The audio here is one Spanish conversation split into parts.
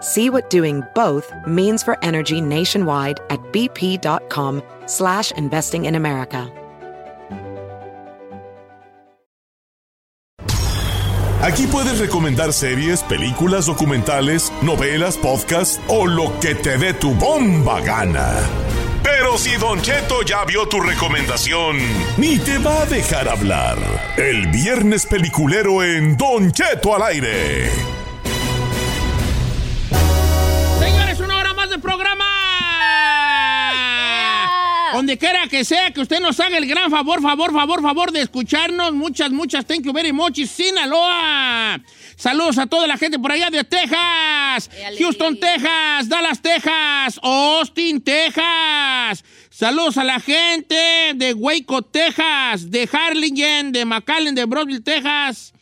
See what doing both means for energy nationwide at bp.com slash investing in America. Aquí puedes recomendar series, películas, documentales, novelas, podcasts o lo que te dé tu bomba gana. Pero si Don Cheto ya vio tu recomendación, ni te va a dejar hablar. El viernes peliculero en Don Cheto al aire. Programa. Donde quiera que sea, que usted nos haga el gran favor, favor, favor, favor de escucharnos. Muchas, muchas, thank you very much. Sinaloa. Saludos a toda la gente por allá de Texas, Houston, Texas, Dallas, Texas, Austin, Texas. Saludos a la gente de Waco, Texas, de Harlingen, de McAllen, de Brosville, Texas.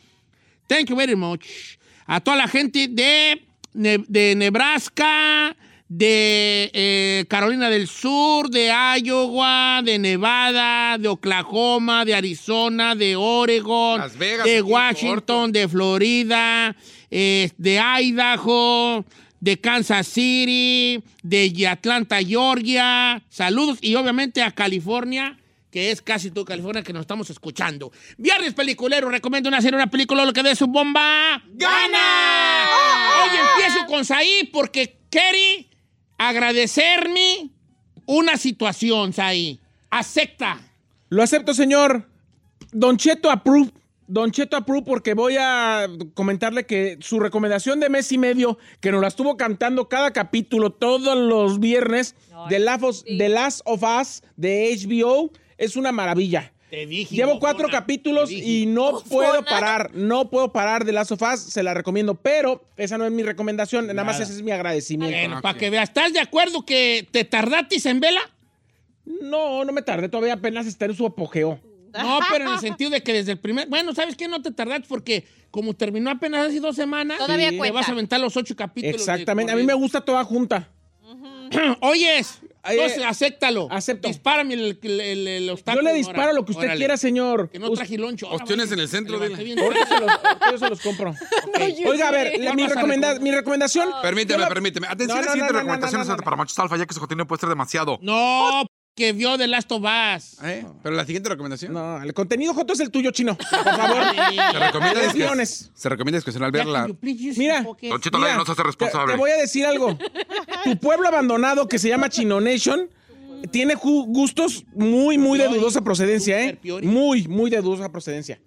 Thank you very much. A toda la gente de, de Nebraska, de eh, Carolina del Sur, de Iowa, de Nevada, de Oklahoma, de Arizona, de Oregon, Las Vegas, de Washington, de Florida, eh, de Idaho, de Kansas City, de Atlanta, Georgia. Saludos y obviamente a California que es casi toda California que nos estamos escuchando. Viernes peliculero, recomiendo una serie, una película, lo que dé su bomba. ¡Gana! Hoy empiezo con Saí porque Kerry agradecerme una situación, Saí. Acepta. Lo acepto, señor. Don Cheto approve. Don Cheto approve porque voy a comentarle que su recomendación de mes y medio, que nos la estuvo cantando cada capítulo todos los viernes, de, Last of, The Last of Us de HBO, es una maravilla. Te dije. Llevo cuatro capítulos y no puedo parar, no puedo parar de Last of Us, se la recomiendo, pero esa no es mi recomendación, nada, más ese es mi agradecimiento. Bueno, para que veas, ¿estás de acuerdo que te tardaste en vela? No, no me tardé, todavía apenas está en su apogeo. No, pero en el sentido de que desde el primer. Bueno, ¿sabes qué? No te tardaste porque como terminó apenas hace dos semanas, Todavía te cuenta. vas a aventar los ocho capítulos. Exactamente, a mí me gusta toda junta. Oyes, Eh, entonces acéptalo. acepto. Dispárame el, el, el- el Yo obstáculo. le disparo ahora. lo que usted Órale. quiera, señor. Que no traje loncho. Vaya. en el centro, dile. Ahorita se los, ahorita se los compro. Oiga, a ver, la- mi, Vamos a recomenda- recomendar. mi recomendación. Permíteme, yo la- permíteme. Atención, No, la no, siguiente no, no, recomendación no, es no, no. para machos alfa, ya que su contenido puede ser demasiado. No, que vio de Last of Us. ¿Eh? Pero la siguiente recomendación. No, el contenido Joto es el tuyo, chino. Por favor. Se recomienda, guiones. se recomienda discreción al verla. Mira. Don Cheto Mira, no se hace responsable. te voy a decir algo. Tu pueblo abandonado que se llama Chino Nation tiene gustos muy, muy de dudosa procedencia, ¿eh? Muy, muy de dudosa procedencia.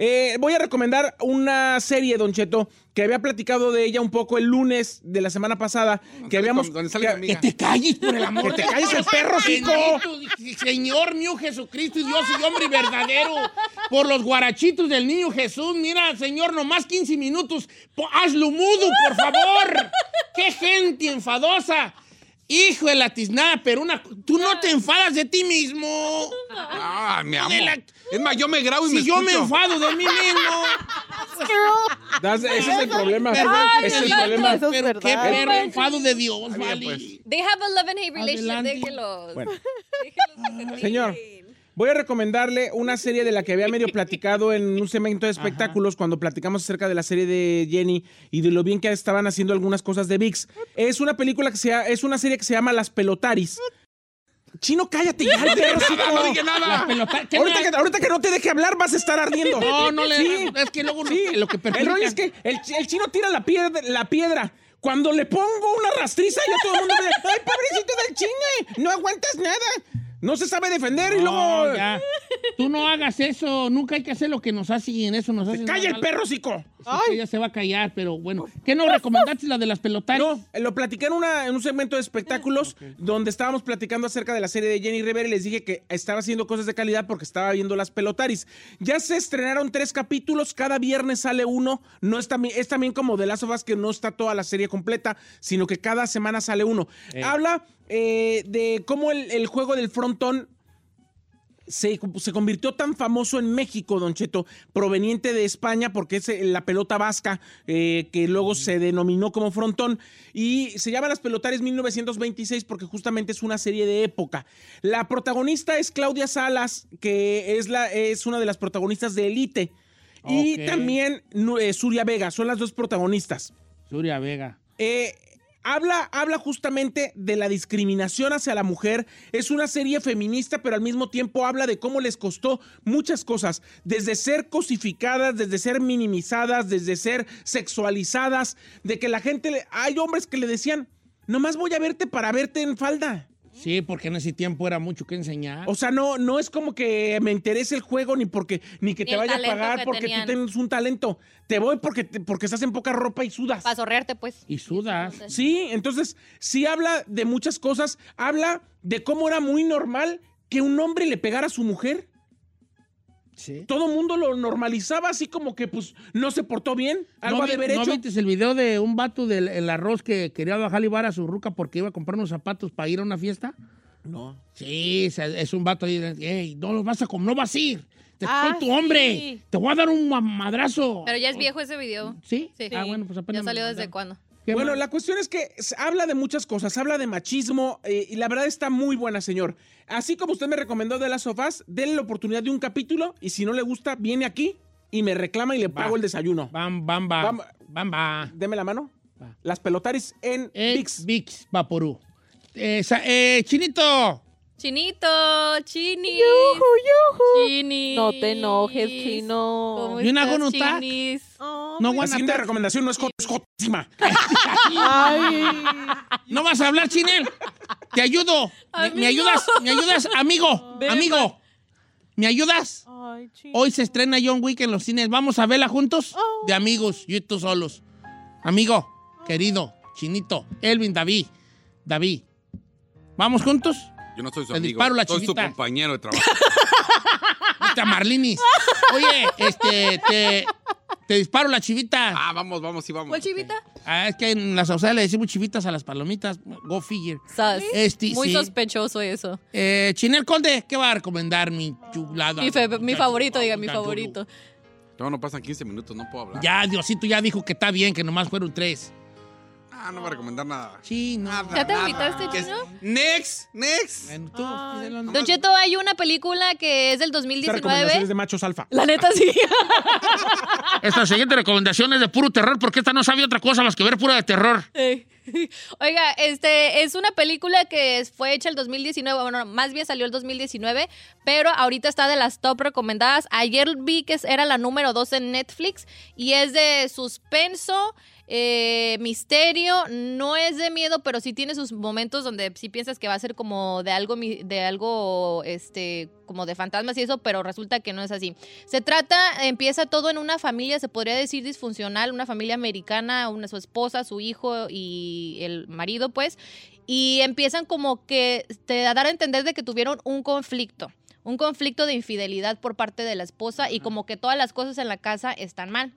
Eh, voy a recomendar una serie, Don Cheto, que había platicado de ella un poco el lunes de la semana pasada. Que habíamos. con- que-. Que te calles por el amor. Que te calles el perro, chico. Señor mío Jesucristo y Dios y hombre verdadero. Por los guarachitos del niño Jesús. Mira, Señor, nomás 15 minutos. Hazlo mudo, por favor. Qué gente enfadosa. Hijo de la tiznada, pero una, tú no te enfadas de ti mismo. Ah, me amo. La- Es más, yo me grabo y me Si yo me enfado de mí mismo. Das- Ese es el problema. Ese es el problema. Eso es pero qué perro enfado de Dios, vale. pues. They have a love and hate relationship. Adelante. Déjenlos. Bueno. Se Señor. Voy a recomendarle una serie de la que había medio platicado en un segmento de espectáculos cuando platicamos acerca de la serie de Jenny y de lo bien que estaban haciendo algunas cosas de VIX. Es una película que se ha- es una serie que se llama Las Pelotaris. Chino, cállate ya, el. No dije nada. pelotas- ¿qué Ahorita que, ahorita que no te deje hablar vas a estar ardiendo. No, no le. Sí. Es que luego lo- Sí, lo que el perjudica- rollo es que el, el chino tira la piedra, la piedra. Cuando le pongo una rastriza, ya todo el mundo me dice, ¡ay, pobrecito del chino! No aguantas nada. No se sabe defender y No, luego... ya. Tú no hagas eso. Nunca hay que hacer lo que nos hacen. Eso nos hace. ¡Calla el perro, cico! Ella se va a callar, pero bueno. ¿Qué nos recomendaste la de las pelotas? No, eh, lo platiqué en, una, en un segmento de espectáculos donde estábamos platicando acerca de la serie de Jenny Rivera y les dije que estaba haciendo cosas de calidad porque estaba viendo las pelotaris. Ya se estrenaron tres capítulos, cada viernes sale uno. No es, también, es también como de las of Us que no está toda la serie completa, sino que cada semana sale uno. Habla eh, de cómo el, el juego del frontón se, se convirtió tan famoso en México, Don Cheto, proveniente de España, porque es eh, la pelota vasca, eh, que luego se denominó como frontón, y se llama Las Pelotares 1926 porque justamente es una serie de época. La protagonista es Claudia Salas, que es, la, es una de las protagonistas de Elite, y también eh, Suria Vega, son las dos protagonistas. Suria Vega. Eh, habla, habla justamente de la discriminación hacia la mujer. Es una serie feminista, pero al mismo tiempo habla de cómo les costó muchas cosas. Desde ser cosificadas, desde ser minimizadas, desde ser sexualizadas, de que la gente... le- Hay hombres que le decían, nomás voy a verte para verte en falda. Sí, porque en ese tiempo era mucho que enseñar. O sea, no, no es como que me interese el juego ni porque ni que Ni te vaya a pagar que porque tenían. tú tienes un talento. Te voy porque, te- porque estás en poca ropa y sudas. Para sorrearte, pues. y sudas. Sí, entonces sí habla de muchas cosas. Habla de cómo era muy normal que un hombre le pegara a su mujer. Sí. Todo el mundo lo normalizaba así como que pues no se portó bien. Algo ¿No, de haber ¿no hecho. viste el video de un vato del el arroz que quería bajar y a su ruca porque iba a comprar unos zapatos para ir a una fiesta? No. Sí, es, un vato ahí. Ey, no los vas a comer, no vas a ir. Te Ah, estoy tu hombre. sí. Te voy a dar un ma- madrazo. Pero ya es viejo ese video. ¿Sí? Sí. Ah, bueno, pues apenas ¿Ya salió desde cuándo? ¿Qué Bueno, la cuestión es que habla de muchas cosas, habla de machismo eh, y la verdad está muy buena, señor. Así como usted me recomendó de las sofás, denle la oportunidad de un capítulo y si no le gusta, viene aquí y me reclama y le pago el desayuno. Bam, bam, bam. Bam. Bam. Deme la mano. Va. Las pelotaris en Eh, VIX. Vicks Vaporú. Eh, eh, Chinito. Chinito, Chini. Chini. No te enojes, chino. ¿Cómo ¿Y una estás, gonota? chinis? No, La siguiente recomendación no es jotísima. ¿No vas a hablar, Chinel? Te ayudo. ¿Me, ayudas? ¿Me ayudas? Amigo. Amigo. ¿Me ayudas? Ay, chino. Hoy se estrena John Wick en los cines. ¿Vamos a verla juntos? De amigos, yo y tú solos. Amigo, querido, Chinito, Elvin, David. David. ¿Vamos juntos? Yo no soy su Te amigo. disparo la soy su chivita. compañero de trabajo. Viste a Marlinis. Oye, este, te, te disparo la chivita. ah, vamos, vamos, sí, vamos. ¿Cuál chivita? Ah, es que en la sociedad le decimos chivitas a las palomitas. Go figure. Sas. Este, Muy sí. sospechoso eso. Eh, Chinel Conde, ¿qué va a recomendar mi chulada? Mi, fe- mi favorito, diga, mi favorito. No, no pasan 15 minutos, no puedo hablar. Ya, Diosito ya dijo que está bien, que nomás fueron tres. Ah, no va a recomendar nada. Sí, no. Nada, ¿Ya te nada. es- Chino? Next, next. Bueno, tú. Don Cheto, hay una película que es del Esta recomendación es 2019. de machos alfa. La neta sí. Esta siguiente recomendación es de puro terror, porque esta no sabe otra cosa más que ver pura de terror. Eh, Oiga, este es una película que fue hecha el 2019, bueno, más bien salió el 2019, pero ahorita está de las top recomendadas. Ayer vi que era la número 2 en Netflix y es de suspenso, eh, misterio, no es de miedo, pero sí tiene sus momentos donde sí piensas que va a ser como de algo, de algo, este, como de fantasmas y eso, pero resulta que no es así. Se trata, empieza todo en una familia, se podría decir disfuncional, una familia americana, una su esposa, su hijo y el marido, pues, y empiezan como que te a dar a entender de que tuvieron un conflicto, un conflicto de infidelidad por parte de la esposa y como que todas las cosas en la casa están mal.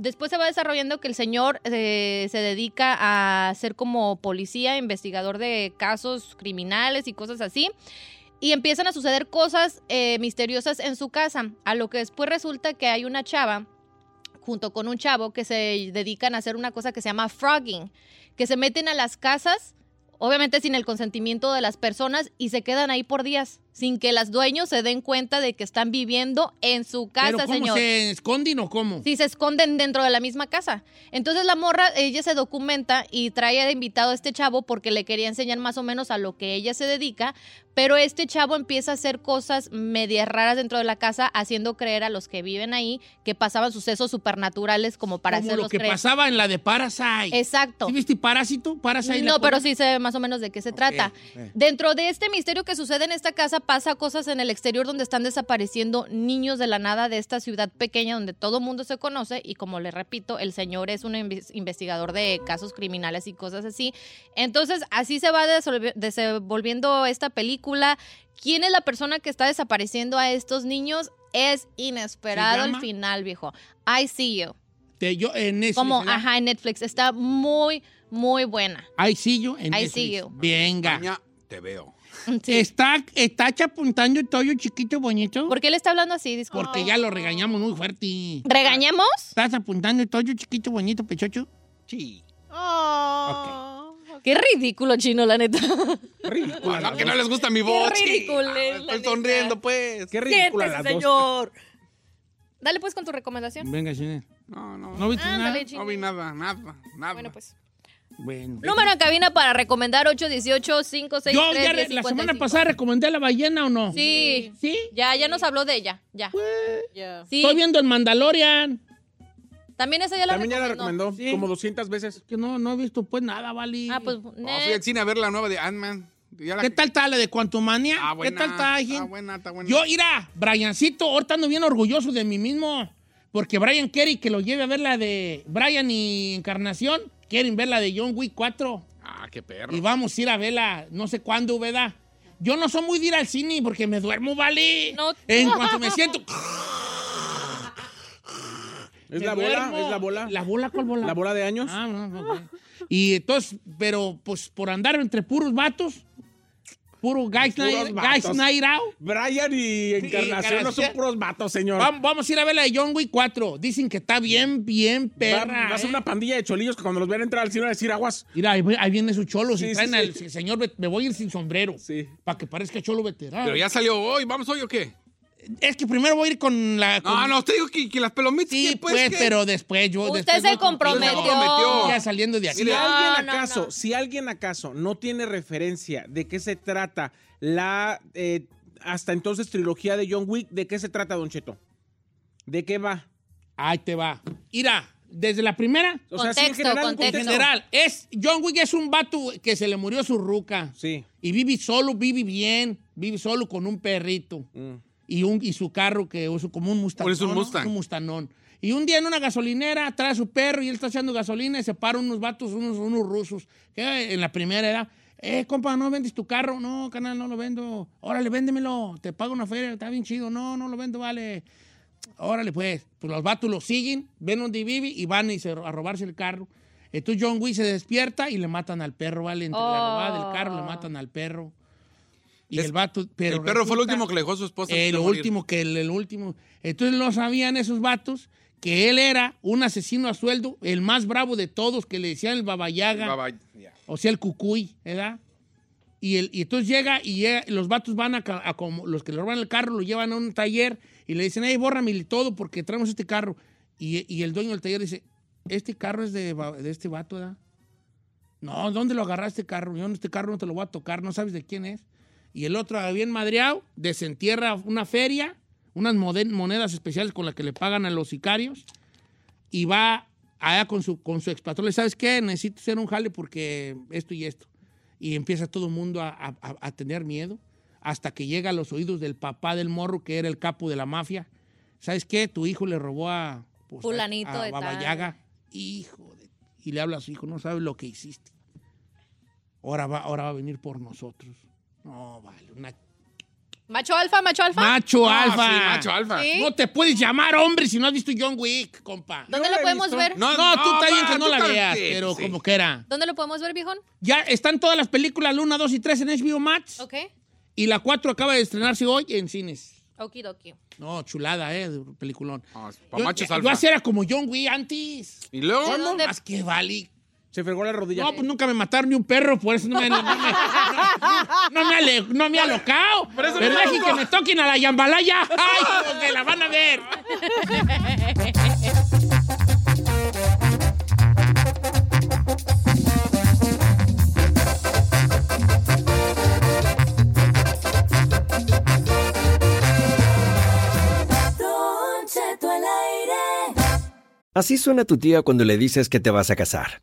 Después se va desarrollando que el señor eh, se dedica a ser como policía, investigador de casos criminales y cosas así. Y empiezan a suceder cosas eh, misteriosas en su casa, a lo que después resulta que hay una chava junto con un chavo que se dedican a hacer una cosa que se llama frogging, que se meten a las casas, obviamente sin el consentimiento de las personas, y se quedan ahí por días, sin que los dueños se den cuenta de que están viviendo en su casa, ¿Pero cómo señor. se esconden o cómo? Sí, se esconden dentro de la misma casa. Entonces la morra, ella se documenta y trae de invitado a este chavo porque le quería enseñar más o menos a lo que ella se dedica, pero este chavo empieza a hacer cosas medias raras dentro de la casa, haciendo creer a los que viven ahí que pasaban sucesos supernaturales como para Como hacerlos lo que creer. pasaba en la de Parasite. Exacto. ¿Sí viste Parásito? Parasite. No, pero sí sé más o menos de qué se trata. eh. Dentro de este misterio que sucede en esta casa pasa cosas en el exterior donde están desapareciendo niños de la nada de esta ciudad pequeña donde todo el mundo se conoce y como le repito, el señor es un inves- investigador de casos criminales y cosas así. Entonces, así se va desenvolviendo esta película. ¿Quién es la persona que está desapareciendo a estos niños? Es inesperado ¿Se el final, viejo. I see you. Te- yo en Netflix, Como, ¿verdad? ajá, en Netflix. Está muy, muy buena. I see you en I Netflix. see you. Venga. Te veo. Sí. Está, está chapuntando todo chiquito bonito. ¿Por qué le está hablando así? Disculpa. Porque ya lo regañamos muy fuerte. ¿Regañamos? ¿Estás apuntando todo chiquito bonito, pechocho? Sí. Qué ridículo, chino, la neta. Ah, no, que no les gusta mi voz. sí. ridículo, Ah, la Estoy neta. sonriendo, pues. Qué dos. señor. Dale pues con tu recomendación. Venga, señor. No, no. ¿No viste Ándale, nada? chino. No vi nada, nada, nada. Bueno, pues. Bueno. Número en cabina para recomendar 818-563-1055. Yo ya re- la semana pasada recomendé la ballena o no. Sí. ¿Sí? Ya, ya nos habló de ella. Ya. Sí. Estoy viendo el Mandalorian. También esa ya la También ya la recomendó. Sí. como 200 veces. Que no, no he visto pues nada, vale. Ah, pues. Oh, ne- fui al cine a ver la nueva de Ant-Man. La- ¿Qué tal está la de Quantumania? Ah, ¿Qué tal está? Está buena, está buena. Yo, mira, Briancito, ahorita ando bien orgulloso de mí mismo. Porque Brian quiere que lo lleve a ver la de Brian y Encarnación. Quieren ver la de John Wick 4. Ah, qué perro. Y vamos a ir a verla, no sé cuándo, ¿verdad? Yo no soy muy de ir al cine porque me duermo, ¿vale? No. En cuanto me siento... ¿Es la bola? duermo. ¿Es la bola? ¿La bola cuál bola? ¿La bola de años? Ah, no, no, ok. Y entonces, pero pues por andar entre puros vatos, puro guys, Puros night, guys night out, Brian y Encarnación no son puros vatos, señor. Vam- vamos a ir a ver la de John Wick 4. Dicen que está bien, bien Va, perra. va a ser ¿eh? una pandilla de cholillos que cuando los vean entrar al cine van a decir aguas. Mira, ahí, ahí viene su cholo. Sí, si sí, traen sí. al señor, me voy a ir sin sombrero. Sí. Para que parezca cholo veterano. Pero ya salió hoy. ¿Vamos hoy o qué? Es que primero voy a ir con la. No, con- no, usted dijo que, que las pelomitas. Sí, ¿qué, pues, ¿qué? pero después yo. Usted después se comprometió. Se comprometió. Ya saliendo de aquí. Si alguien no, acaso, no. si alguien acaso no tiene referencia de qué se trata la eh, hasta entonces trilogía de John Wick, ¿de qué se trata, Don Cheto? ¿De qué va? Ahí te va. Mira, desde la primera. O sea, sí, Contexto, en general, En contexto. general, es, John Wick es un vato que se le murió su ruca. Sí. Y vive solo, vive bien, vive solo con un perrito. Mm. Y, un, y su carro que es como un Mustang. Es un Mustang. Un Mustanón. Y un día en una gasolinera trae a su perro y él está echando gasolina y se paran unos vatos, unos, unos rusos, que en la primera edad. Eh, compa, ¿no vendes tu carro? No, canal, no lo vendo. Órale, véndemelo. Te pago una feria, está bien chido. No, no lo vendo, vale. Órale, pues. Pues los vatos lo siguen, ven donde vive y van y se- a robarse el carro. Entonces John Wick se despierta y le matan al perro, ¿vale? Entre la Oh. robada del carro le matan al perro. Y Es- el vato... Pero el perro fue el último que le dejó a su esposa. morir. último que el, el último. Entonces no sabían esos vatos que él era un asesino a sueldo, el más bravo de todos, que le decían el babayaga, bye. Ya. o sea, el cucuy, ¿verdad? Y, el, y entonces llega y llega- los vatos van a, ca- a como los que le roban el carro, lo llevan a un taller y le dicen, hey, bórrame y todo porque traemos este carro. Y, y el dueño del taller dice, este carro es de, este vato, ¿verdad? No, ¿dónde lo agarraste carro? Yo este carro no te lo voy a tocar, no sabes de quién es. Y el otro, bien madreado, desentierra una feria, unas monedas especiales con las que le pagan a los sicarios, y va allá con su, con su expatrón. Le ¿sabes qué? Necesito hacer un jale porque esto y esto. Y empieza todo el mundo a, a- a- tener miedo, hasta que llega a los oídos del papá del morro, que era el capo de la mafia. ¿Sabes qué? Tu hijo le robó a... pues, a- Fulanito a de tal. Babayaga. Hijo de... Y le habla a su hijo, no sabes lo que hiciste. Ahora va, ahora va a venir por nosotros. No, vale, una Macho alfa, macho alfa. Macho Ah, alfa. sí, macho alfa. Sí. No te puedes llamar hombre si no has visto John Wick, compa. ¿Dónde Yo lo he podemos visto. ver? No, tú está bien va, que no tú la cállate, veas, pero sí. como que era. ¿Dónde lo podemos ver, viejón? Ya están todas las películas, la 1, 2 y 3 en HBO Max. Ok. Y la 4 acaba de estrenarse hoy en cines. Okidoki. No, chulada, ¿eh? de Peliculón. Ah, pa' Yo, machos yo alfa. así era como John Wick antes. Y luego. ¿De dónde? Más que vale. Se fregó la rodilla. No, pues nunca me mataron ni un perro, por eso no me, no me, no, no me, ale- no me he alocado. Pero dejen que me toquen a la yambalaya. ¡Ay, porque la van a ver! Así suena tu tía cuando le dices que te vas a casar.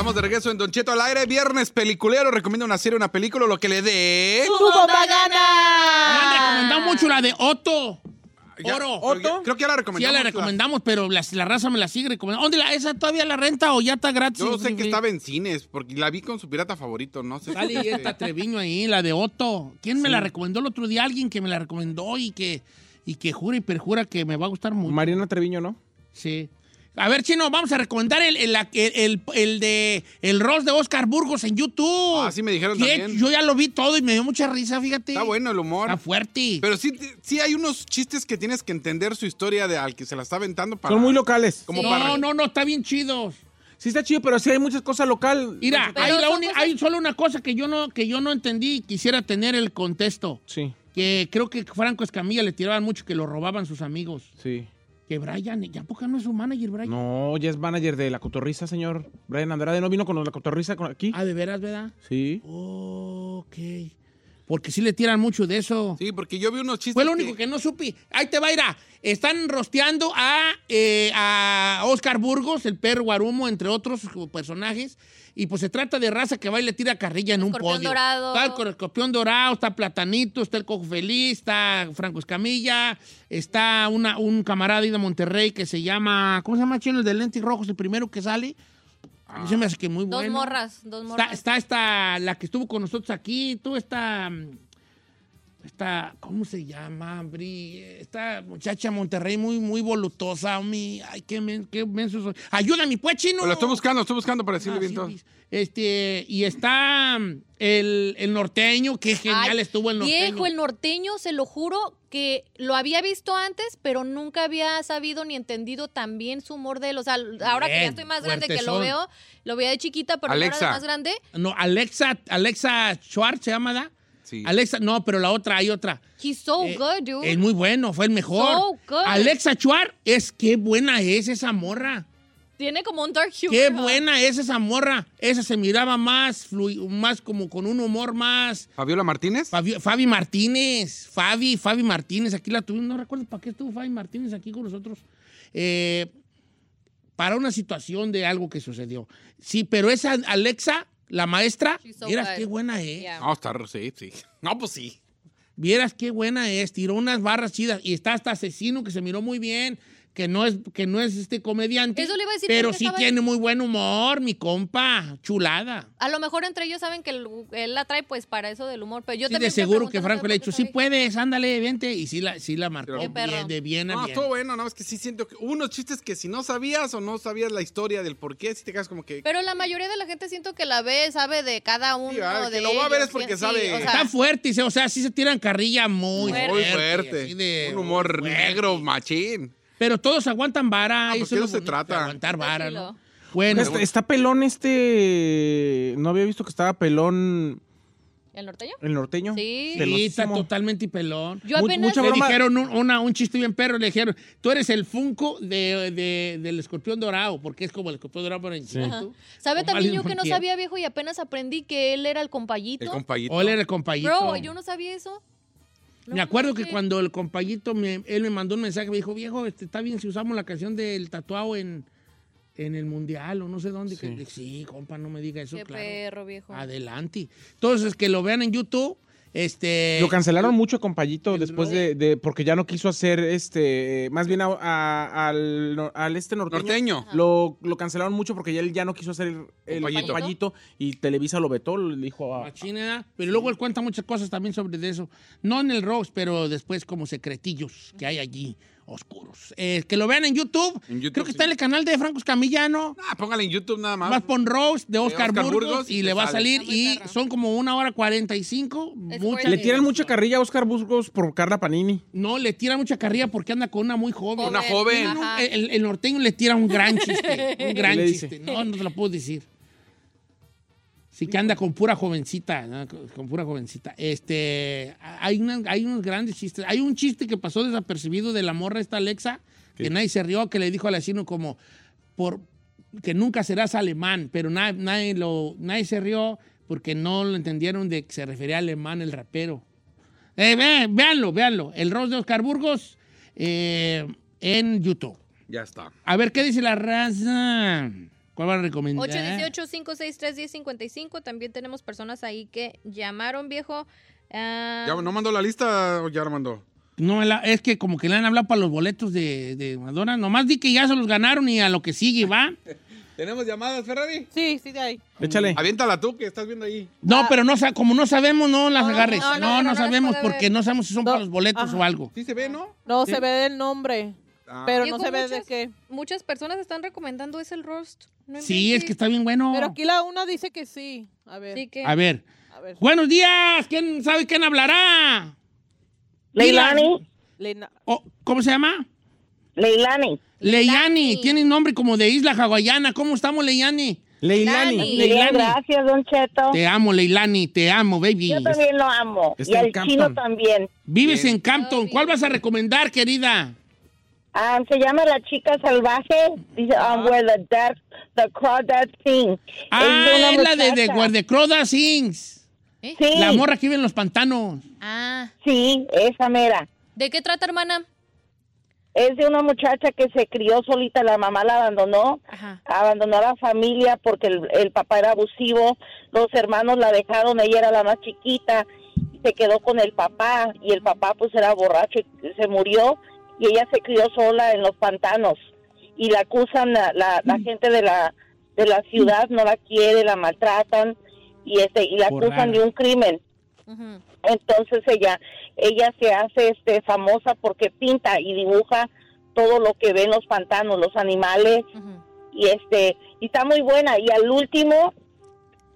Estamos de regreso en Don Cheto al aire. Viernes peliculero. Recomienda una serie, una película, lo que le dé. Me han recomendado mucho la de Otto. Ya, Oro. ya- Creo que ya la Sí, recomendamos. ya la recomendamos, pero la, la raza me la sigue recomendando. ¿Dónde la, esa todavía la renta o ya está gratis? Yo sé que estaba en cines, porque la vi con su pirata favorito, no sé. Sale esta Treviño ahí, la de Otto. ¿Quién me la recomendó el otro día? Alguien que me la recomendó y que, y que jura y perjura que me va a gustar mucho. Mariana Treviño, ¿no? Sí. A ver, Chino, vamos a recomendar el, el, el, el- el de el Ross de Oscar Burgos en YouTube. Ah, sí me dijeron Que también. Yo ya lo vi todo y me dio mucha risa, fíjate. Está bueno el humor. Está fuerte. Pero sí, sí hay unos chistes que tienes que entender su historia de al que se la está aventando para. Son muy locales. Como no, para. no, no, está bien chido. Sí está chido, pero sí hay muchas cosas local. Mira, la cosas- hay solo una cosa que yo no, que yo no entendí y quisiera tener el contexto. Sí, Que creo que Franco Escamilla le tiraban mucho que lo robaban sus amigos. sí. Que Brian, ¿ya poca no es su manager, Brian? No, ya es manager de La Cotorriza, señor. Brian Andrade no vino con La Cotorriza aquí. Ah, de veras, ¿verdad? Sí. Ok. Porque sí le tiran mucho de eso. Sí, porque yo vi unos chistes. Fue lo único que no supe. Ahí te va a ir a. Están rosteando a, eh, a Oscar Burgos, el perro Guarumo, entre otros personajes. Y pues se trata de raza que va y le tira carrilla en un Escorpión podio. dorado. Está el escorpión dorado, está Platanito, está el Cojo Feliz, está Franco Escamilla, está una, un camarada ahí de Monterrey que se llama. ¿Cómo se llama, chino? El de lentes rojos, el primero que sale. A mí se me hace que muy Dos morras, dos Está, morras. está esta, la que estuvo con nosotros aquí, tú esta, mm, esta, ¿cómo se llama, Bri? Esta muchacha Monterrey muy, muy volutosa, mi, ay, qué, men- qué menso soy. Ayúdame, pues, chino. Lo estoy buscando, estoy buscando para decirle Ah, bien sí, todo. pues. Este, y está mm, el, el norteño, qué genial Ay, estuvo el norteño. Viejo, el norteño, se lo juro que lo había visto antes, pero nunca había sabido ni entendido tan bien su humor de él. O sea, ahora que ya estoy más grande que lo veo, lo veía de chiquita, pero ahora Alexa. de más grande. No, Alexa, Alexa Schwartz se llama, ¿da? Sí. Alexa, no, pero la otra, hay otra. He's so Eh, good, dude. Es muy bueno, fue el mejor. So good. Alexa Schwartz, es qué buena es esa morra. Tiene como un dark humor. Qué buena es esa morra. Esa se miraba más, flui- más como con un humor más. Fabiola Martínez. Fabi, Fabi Martínez, Fabi, Fabi Martínez, aquí la tuvimos, no recuerdo para qué estuvo Fabi Martínez aquí con nosotros. Eh, para una situación de algo que sucedió. Sí, pero esa Alexa, la maestra, so vieras good. qué buena es. Yeah. No, está, sí, sí. No, pues sí. Vieras qué buena es, tiró unas barras chidas y está hasta asesino que se miró muy bien. Que no es, que no es este comediante. Eso le iba a decir, Pero sí tiene muy buen humor, mi compa. Chulada. A lo mejor entre ellos saben que el- él la trae pues para eso del humor, pero yo Sí, también de seguro que Franco le ha dicho, sí puedes, ándale, vente. Y sí la, sí la marcó bien, de bien a No, bien. estuvo bueno, no, es que sí siento que hubo unos chistes que si no sabías o no sabías la historia del por qué, si te quedas como que... Pero la mayoría de la gente siento que la ve, sabe de cada uno ah, que de lo va a ver es porque sí, sabe. o sea, Está fuerte, o sea, sí se tiran carrilla muy Fuerte. muy fuerte. fuerte. así de- un humor fuerte. negro, machín. Pero todos aguantan vara. Ah, eso pues es de lo eso se trata. Aguantar vara, Sí, Bueno, Está, está pelón este. No había visto que estaba pelón ¿El norteño? el norteño. Sí. sí, está totalmente pelón. Yo apenas... mucha Le broma. dijeron un, una- un chiste bien perro, le dijeron, tú eres el Funko de, de- del escorpión dorado, porque es como el escorpión dorado, pero en chiquito. ¿Sabe también yo que no sabía, viejo, y apenas aprendí que él era el compayito? El compayito. O él era el compayito. Bro, yo no sabía eso. Me acuerdo que cuando el compayito, me- él me mandó un mensaje, me dijo, viejo, este, está bien si usamos la canción del tatuado en, en el mundial o no sé dónde. que- Sí, compa, no me diga eso, Qué claro. perro, viejo. Adelante. Entonces, que lo vean en YouTube, este... Lo cancelaron mucho con Payito después de, de- porque ya no quiso hacer este más bien a- a- al, al este norteño. Norteño. Lo, lo cancelaron mucho porque ya él ya no quiso hacer el, el Compayito. Compayito y Televisa lo vetó, le dijo a- Machina, pero luego él cuenta muchas cosas también sobre eso. No en el roast, pero después como secretillos que hay allí, oscuros. Eh, que lo vean en YouTube. En YouTube, Creo que sí. está en el canal de Franco Escamillano. Ah, póngale en YouTube nada más. Vas pon roast de Oscar, Oscar Burgos, Burgos y, y le va a salir y son como una hora cuarenta y cinco. Le tiran mucha carrilla a Oscar Burgos por Carla Panini. No, le tira mucha carrilla porque anda con una muy joven. Una joven. El, el norteño le tira un gran chiste. Un gran chiste. No, no te lo puedo decir. Sí que anda con pura jovencita, ¿no? con pura jovencita. Este, hay, una- hay unos grandes chistes. Hay un chiste que pasó desapercibido de la morra esta Alexa, que nadie se rió, que le dijo al vecino como, por, que nunca serás alemán, pero na- nadie, lo, nadie se rió porque no lo entendieron de que se refería a alemán el rapero. Eh, ve- véanlo, véanlo. El Rose de Oscar Burgos eh, en YouTube. Ya está. A ver, ¿qué dice la raza? ¿Cuál van a recomendar? 818-563-1055. También tenemos personas ahí que llamaron, viejo. Ah, ¿Ya no mandó la lista o ya la mandó? No, es que como que le han hablado para los boletos de, de Madonna. Nomás di que ya se los ganaron y a lo que sigue, ¿va? ¿Tenemos llamadas, Ferrari? Sí, sí, de ahí. Échale. Aviéntala tú, que estás viendo ahí. No, pero no, como no sabemos, no las No, no, agarres. no, No, no, no, no, no las sabemos porque ver. no sabemos si son No, para los boletos ajá. o algo. ¿Sí se ve, no? No, se ve el nombre, Ah. pero no se ve de muchas- qué. Muchas personas están recomendando ese roast. No Sí, es que está bien bueno. Pero aquí la una dice que sí. A ver. Sí que... A ver. A ver. Buenos días. ¿Quién sabe quién hablará? Leilani, Oh, ¿Cómo se llama? Leilani. Leyani. Tiene nombre como de isla hawaiana. ¿Cómo estamos, Leyani? Leilani. Leilani. Bien, Leilani. gracias, Don Cheto. Te amo, Leilani. Te amo, baby. Yo también lo amo. Está y al chino también. Vives Bien. en Campton. ¿Cuál vas a recomendar, querida? Ah, se llama La Chica Salvaje. Dice, um, where the, dark, the crawdad sing. Ah, de es la de. Where the Crow Sings. ¿Eh? Sí, La morra que vive en los pantanos. Ah, sí, esa mera. ¿de qué trata, hermana? Es de una muchacha que se crió solita, la mamá la abandonó, Ajá. abandonó a la familia porque el, el papá era abusivo, los hermanos la dejaron, ella era la más chiquita, y se quedó con el papá y el papá pues era borracho y se murió y ella se crió sola en los pantanos y la acusan la, la, la gente de la de la ciudad no la quiere, la maltratan y este y la Por acusan de un crimen. Entonces ella ella se hace este famosa porque pinta y dibuja todo lo que ve en los pantanos los animales y este y está muy buena y al último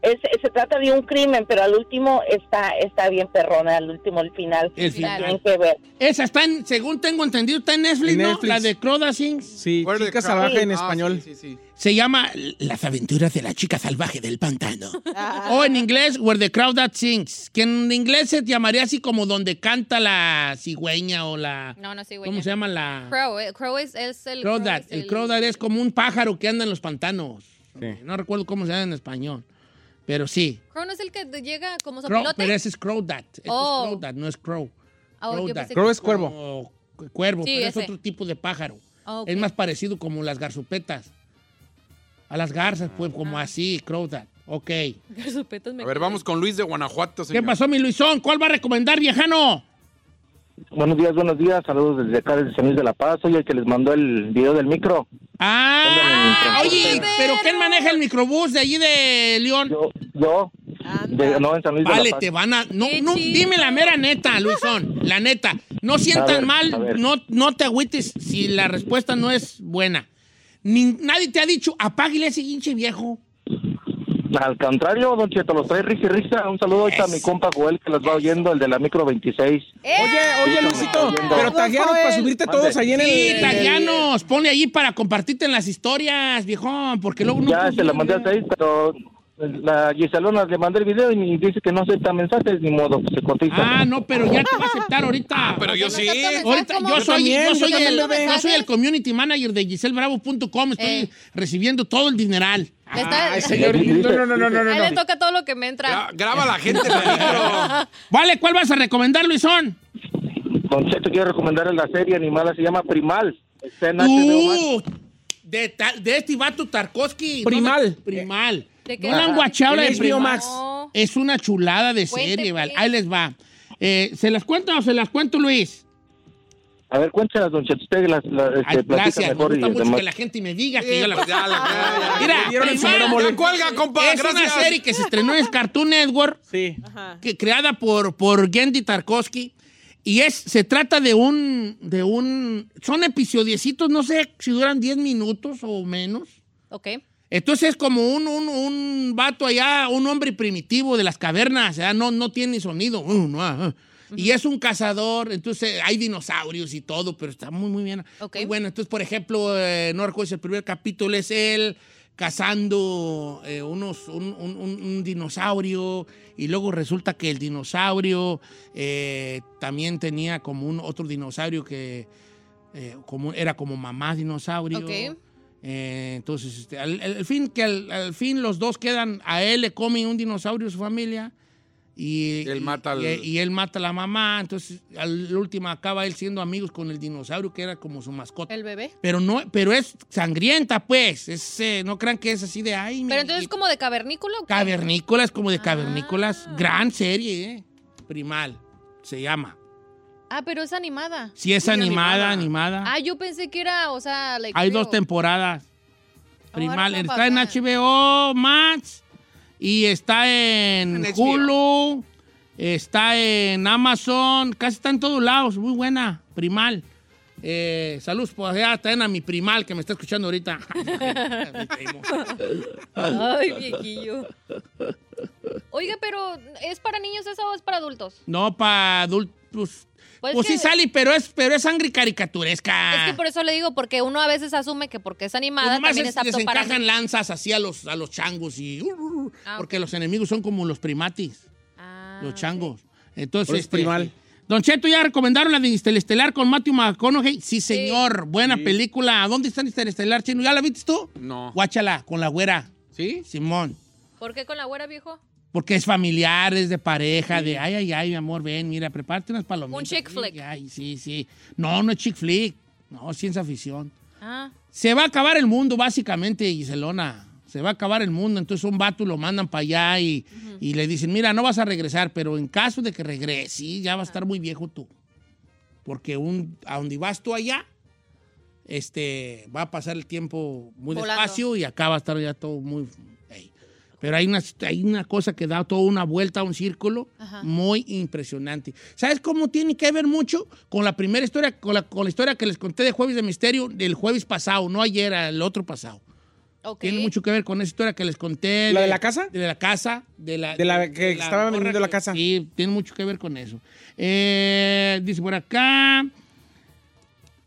es, se trata de un crimen pero al último está está bien perrona al último el final El final. tienen que ver Esa está en, según tengo entendido, está en Netflix, En ¿no? Netflix. La de Crow Sings. Sí, chica salvaje en Ah, español. Sí, sí, sí. Se llama Las aventuras de la chica salvaje del pantano. Ah. o en inglés, Where the Crowd That Sings. Que en inglés se llamaría así como donde canta la cigüeña o la... No, no, güey. ¿Cómo se llama la...? Crow, eh, crow es, es el... Crow That. es El Crow That es como un pájaro que anda en los pantanos. Sí. No recuerdo cómo se llama en español. Pero sí. Crow no es el que llega como Crow, sopilote. pero ese es Crow That. Ese Oh. es Crow That, no es Crow. Ah, yo Crow es cuervo. Cuervo, Sí, pero ese. es otro tipo de pájaro. Ah. Es más parecido como las garzupetas. A las garzas, pues, como así, Crow That. Ok. Supetas me A ver, vamos con Luis de Guanajuato, ¿Qué pasó, mi Luisón? ¿Cuál va a recomendar, viejano? Buenos días, buenos días. Saludos desde acá, desde San Luis de la Paz. Soy el que les mandó el video del micro. Ah, oye, ¿pero quién maneja el microbús de allí de León? Yo, yo, de- no, en San Luis de Vale, la Paz. te van a... No, no, dime la mera neta, Luisón, la neta. No ver, a mal, no, no te agüites si la respuesta no es buena. Ni- nadie te ha dicho, apáguele a ese hinche viejo. Al contrario, Don Cheto, los trae risa y risa. Un saludo ahorita a mi compa Joel que los va oyendo, el de la micro 26. Oye, oye, Luisito, pero tagueanos para subirte todos ahí en el... Sí, tagueanos, ponle ahí para compartirte en las historias, viejón, porque luego no... Ya se la mandé a seis, pero la Giselona le mandé el video y dice que no acepta mensajes, ni modo, se cotiza. Ah, no, pero ya te va a aceptar ahorita. pero yo sí. Ahorita, yo, Yo soy, también, yo, yo soy también, el, yo soy el community manager de giselbravo.com. Estoy recibiendo todo el dineral. Le está- Ay, señor. No, no, no, no, no, A él le toca todo lo que me entra. Graba la gente, peligro. Vale, ¿cuál vas a recomendar, Luisón? Don Cheto, quiero recomendarle la serie animada, se llama Primal. Está en. Uh, de, de este vato Tarkovsky. ¿no? Primal. Primal. ¿De qué ¿No la han va? guachado la En de HBO Primal? Max. No. Es una chulada de serie, ¿vale? Ahí les va. Eh, ¿Se las cuento o se las cuento, Luis? A ver, cuéntanos, Don Cheto, usted las, las, este, Ay, platica gracias. Me y gusta mucho demás. que la gente me diga Sí, que yo la... pues ya, la- ya, ya. Mira, el sombrero mole. Ya cuelga, compa, es gracias. una serie que se estrenó en Cartoon Network. Sí. Ajá. que, creada por, por Gendy Tarkovsky. Y es, se trata de un, de un, son episodiecitos, no sé si duran 10 minutos o menos. Ok. Entonces es como un, un, un vato allá, un hombre primitivo de las cavernas, o sea, no, no tiene sonido. Uh, no, Y es un cazador, entonces hay dinosaurios y todo, pero está muy, muy bien. Ok. Muy bueno, entonces, por ejemplo, eh, no recuerdo si el primer capítulo es él cazando eh, unos, un, un- un- dinosaurio y luego resulta que el dinosaurio eh, también tenía como un otro dinosaurio que eh, como, era como mamá dinosaurio. Ok. Eh, entonces, este, al, al- al fin que al, al fin los dos quedan, a él le come un dinosaurio su familia y, él mata al- y- y él mata a la mamá. Entonces, al último acaba él siendo amigos con el dinosaurio que era como su mascota. El bebé. Pero no, pero es sangrienta, pues. Es, eh, no crean que es así de ay, mi Pero entonces, amiguito". ¿como de cavernícola o cavernícolas, como de cavernícolas. Ah. Gran serie, ¿eh? Primal, se llama. Ah, pero es animada. Si es Sí, animada, animada. animada. Ah, yo pensé que era, o sea, like Hay dos temporadas. Oh, Primal. está en. HBO Max y está en. Hulu, está en Amazon, casi está en todos lados. Muy buena, Primal. Eh, saludos por allá, también a mi primal que me está escuchando ahorita. Ay, viejillo. Oiga, pero ¿es para niños eso o es para adultos? no, para adultos. Pues, Pues pues que- sí sale, pero es, pero es sangre caricaturesca. Es que por eso le digo, porque uno a veces asume que porque es Pues animada nomás también es- es apto les para encajan lanzas así a los, a los changos y... uh, uh, uh, Ah, porque los enemigos son como los primatis. Ah, los changos. Entonces, Por eso es este, primal. Don Cheto, ¿ya recomendaron la de Interestelar con Matthew McConaughey? Sí, señor. Buena película. ¿Dónde está Interestelar, Chino? ¿Ya la viste tú? No. Guáchala, con la güera. ¿Sí? Simón. ¿Por qué con la güera, viejo? Porque es familiar, es de pareja, de ay, ay, ay, mi amor, ven, mira, prepárate unas palomitas. Un chick flick. Ay, sí, sí. No, no es chick flick. No, ciencia ficción. Ah, Se va a acabar el mundo, básicamente, Giselona. Se va a acabar el mundo. Entonces, un vato lo mandan para allá y, y le dicen: Mira, no vas a regresar, pero en caso de que regreses, ya vas a estar muy viejo tú. Porque un, a donde vas tú allá, este, va a pasar el tiempo muy Volando. despacio y acá va a estar ya todo muy. Pero hay una, hay una cosa que da toda una vuelta a un círculo Ajá. muy impresionante. ¿Sabes cómo tiene que ver mucho con la primera historia, con la, con la historia que les conté de Jueves de Misterio del jueves pasado, no ayer, el otro pasado? Tiene mucho que ver con esa historia que les conté. ¿La de la casa? De la casa. De la, De la que estaba morra vendiendo la casa. Sí, tiene mucho que ver con eso. Eh, dice por acá.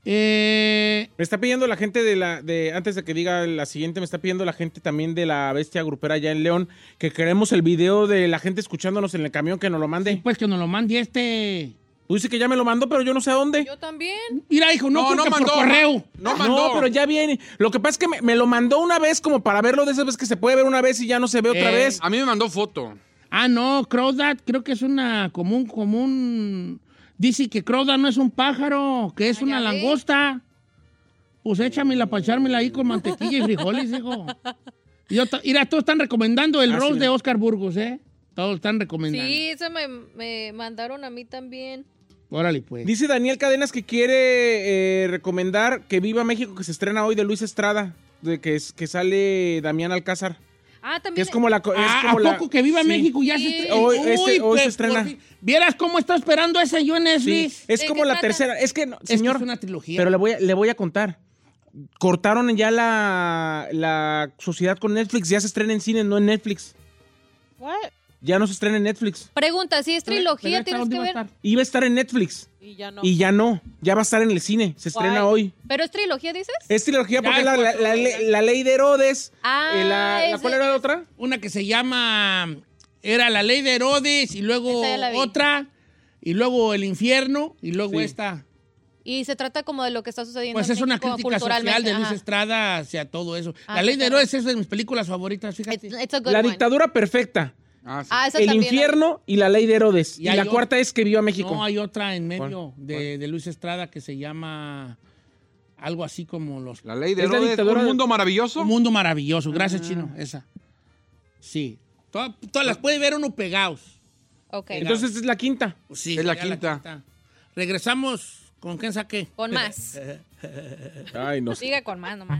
Eh, Me está pidiendo la gente de la, de, antes de que diga la siguiente, me está pidiendo la gente también de la bestia grupera allá en León, que queremos el video de la gente escuchándonos en el camión, que nos lo mande. pues que nos lo mande este. Tú dices que ya me lo mandó, pero yo no sé a dónde. Yo también. Mira, hijo, no, No, no mandó. por correo. No mandó. No, pero ya viene. Lo que pasa es que me, me lo mandó una vez como para verlo de esas veces que se puede ver una vez y ya no se ve otra Eh, vez. A mí me mandó foto. Ah, no, Crowdat, creo que es una común, común. Dice que Crowdat no es un pájaro, que es Ah, una langosta. Pues échamela para echármela ahí con mantequilla y frijoles, hijo. Y yo mira, todos están recomendando el Ah, roast sí. de Oscar Burgos, ¿eh? Todos están recomendando. Sí, eso me, me mandaron a mí también. Órale, pues. Dice Daniel Cadenas que quiere eh, recomendar que Viva México, que se estrena hoy de Luis Estrada, de que, es- que sale Damián Alcázar. Ah, también. es como la. es Ah, como ¿a la- poco que viva sí. México ya se estrena? Hoy- este- hoy se por estrena. ¿Vieras cómo está esperando ese yo en Sí, es ¿De como la trata? tercera. Es que, no, Es que señor. es una trilogía. Pero le voy, a, le voy a contar. Cortaron ya la, la sociedad con Netflix. Ya se estrena en cine, no en Netflix. What? Ya no se estrena en Netflix. Pregunta, si es trilogía, tienes ¿dónde que ver. Iba a estar en Netflix. Y ya no. Y ya no. Ya va a estar en el cine. Se estrena Guay. hoy. ¿Pero es trilogía, dices? Es trilogía porque es la, la- cuatro, la- ya. la ley de Herodes. Ah, eh, la, ¿Cuál era la otra? Una que se llama. Era la ley de Herodes y luego otra. Y luego el infierno y luego Sí. esta. Y se trata como de lo que está sucediendo Pues es una México crítica social de Luis ajá. Estrada hacia todo eso. Ah, la ley de. Herodes es de mis películas favoritas, fíjate. It's, it's La one. dictadura perfecta. Ah, sí. Ah, El infierno y la ley de Herodes. Y la otra- cuarta es que viva México. No, hay otra en medio de, de Luis Estrada que se llama algo así como los La ley de Es la Herodes, dictadura un mundo maravilloso. Un mundo maravilloso. Gracias, Chino. Esa. Sí. Todas, todas las puede ver uno pegados. Ok, Entonces es la quinta. Sí, Es la quinta. Regresamos con quién saqué. con más. Ay, no sé. Sigue con más nomás.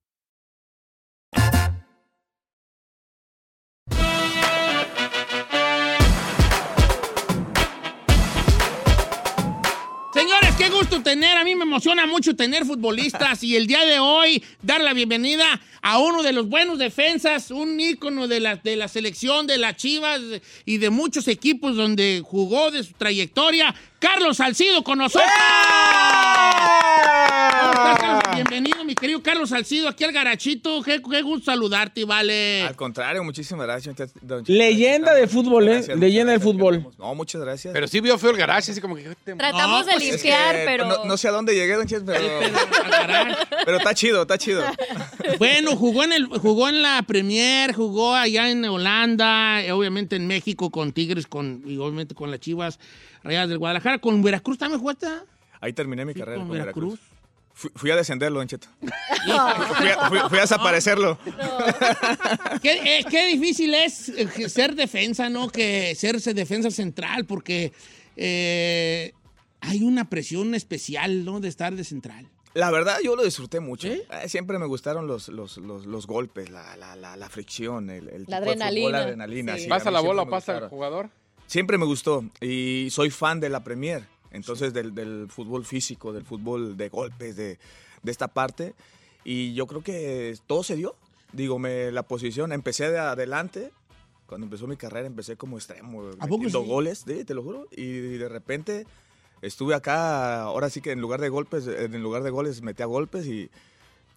Qué gusto tener. A mí me emociona mucho tener futbolistas y el día de hoy dar la bienvenida a uno de los buenos defensas, un ícono de la, de la selección de las Chivas y de muchos equipos donde jugó de su trayectoria, Carlos Salcido con nosotros. ¿Cómo estás, Carlos? Bienvenido, mi querido Carlos Salcido, aquí al Garachito. Qué, qué gusto saludarte, vale. Al contrario, muchísimas gracias. don Cheto. Leyenda de fútbol, ¿eh? Gracias, Leyenda del fútbol. No, muchas gracias. Pero sí vio feo el garage, así como que... Tratamos de pues, es limpiar, que pero... No, no sé a dónde llegué, don Cheto, pero, pero está chido, está chido. Bueno, jugó en, el, jugó en la Premier, jugó allá en Holanda, obviamente en México con Tigres con, y obviamente con las Chivas Rayadas del Guadalajara. ¿Con Veracruz también jugaste? Ahí terminé mi carrera con con Veracruz. Veracruz. Fui, fui a descenderlo, don Cheto. Fui a, fui- fui a desaparecerlo. Qué, eh, qué difícil es eh, ser defensa, ¿no? Que serse defensa central, porque eh, hay una presión especial, ¿no? De estar de central. La verdad, yo lo disfruté mucho. Eh, Siempre me gustaron los, los, los, los golpes, la, la, la, la fricción, el, el La tipo de fútbol, adrenalina. la adrenalina. Sí. sí, ¿Pasa la bola o pasa el jugador? Siempre me gustó y soy fan de la Premier. Entonces, del, del fútbol físico, del fútbol de golpes, de, de esta parte. Y yo creo que todo se dio. Digo, me, la posición, empecé de adelante. Cuando empezó mi carrera, empecé como extremo, ¿A poco metiendo sí? goles, sí, te lo juro. Y de repente estuve acá, ahora sí que en lugar de golpes, en lugar de goles, metía golpes y,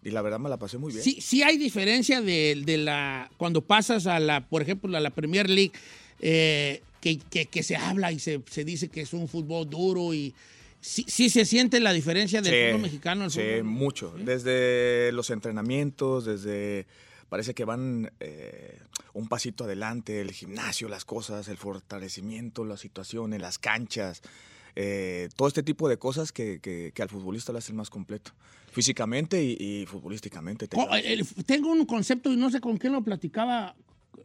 y la verdad me la pasé muy bien. Sí, sí hay diferencia de, de la cuando pasas a la, por ejemplo, a la Premier League, eh, que, que- que se habla y se, se dice que es un fútbol duro y sí, sí se siente la diferencia del Sí, fútbol mexicano al Sí, fútbol. mucho. Desde los entrenamientos, desde... Parece que van eh, un pasito adelante, el gimnasio, las cosas, el fortalecimiento, las situaciones, las canchas, eh, todo este tipo de cosas que, que- que al futbolista lo hacen más completo, físicamente y, y futbolísticamente. el- tengo un concepto y no sé con quién lo platicaba.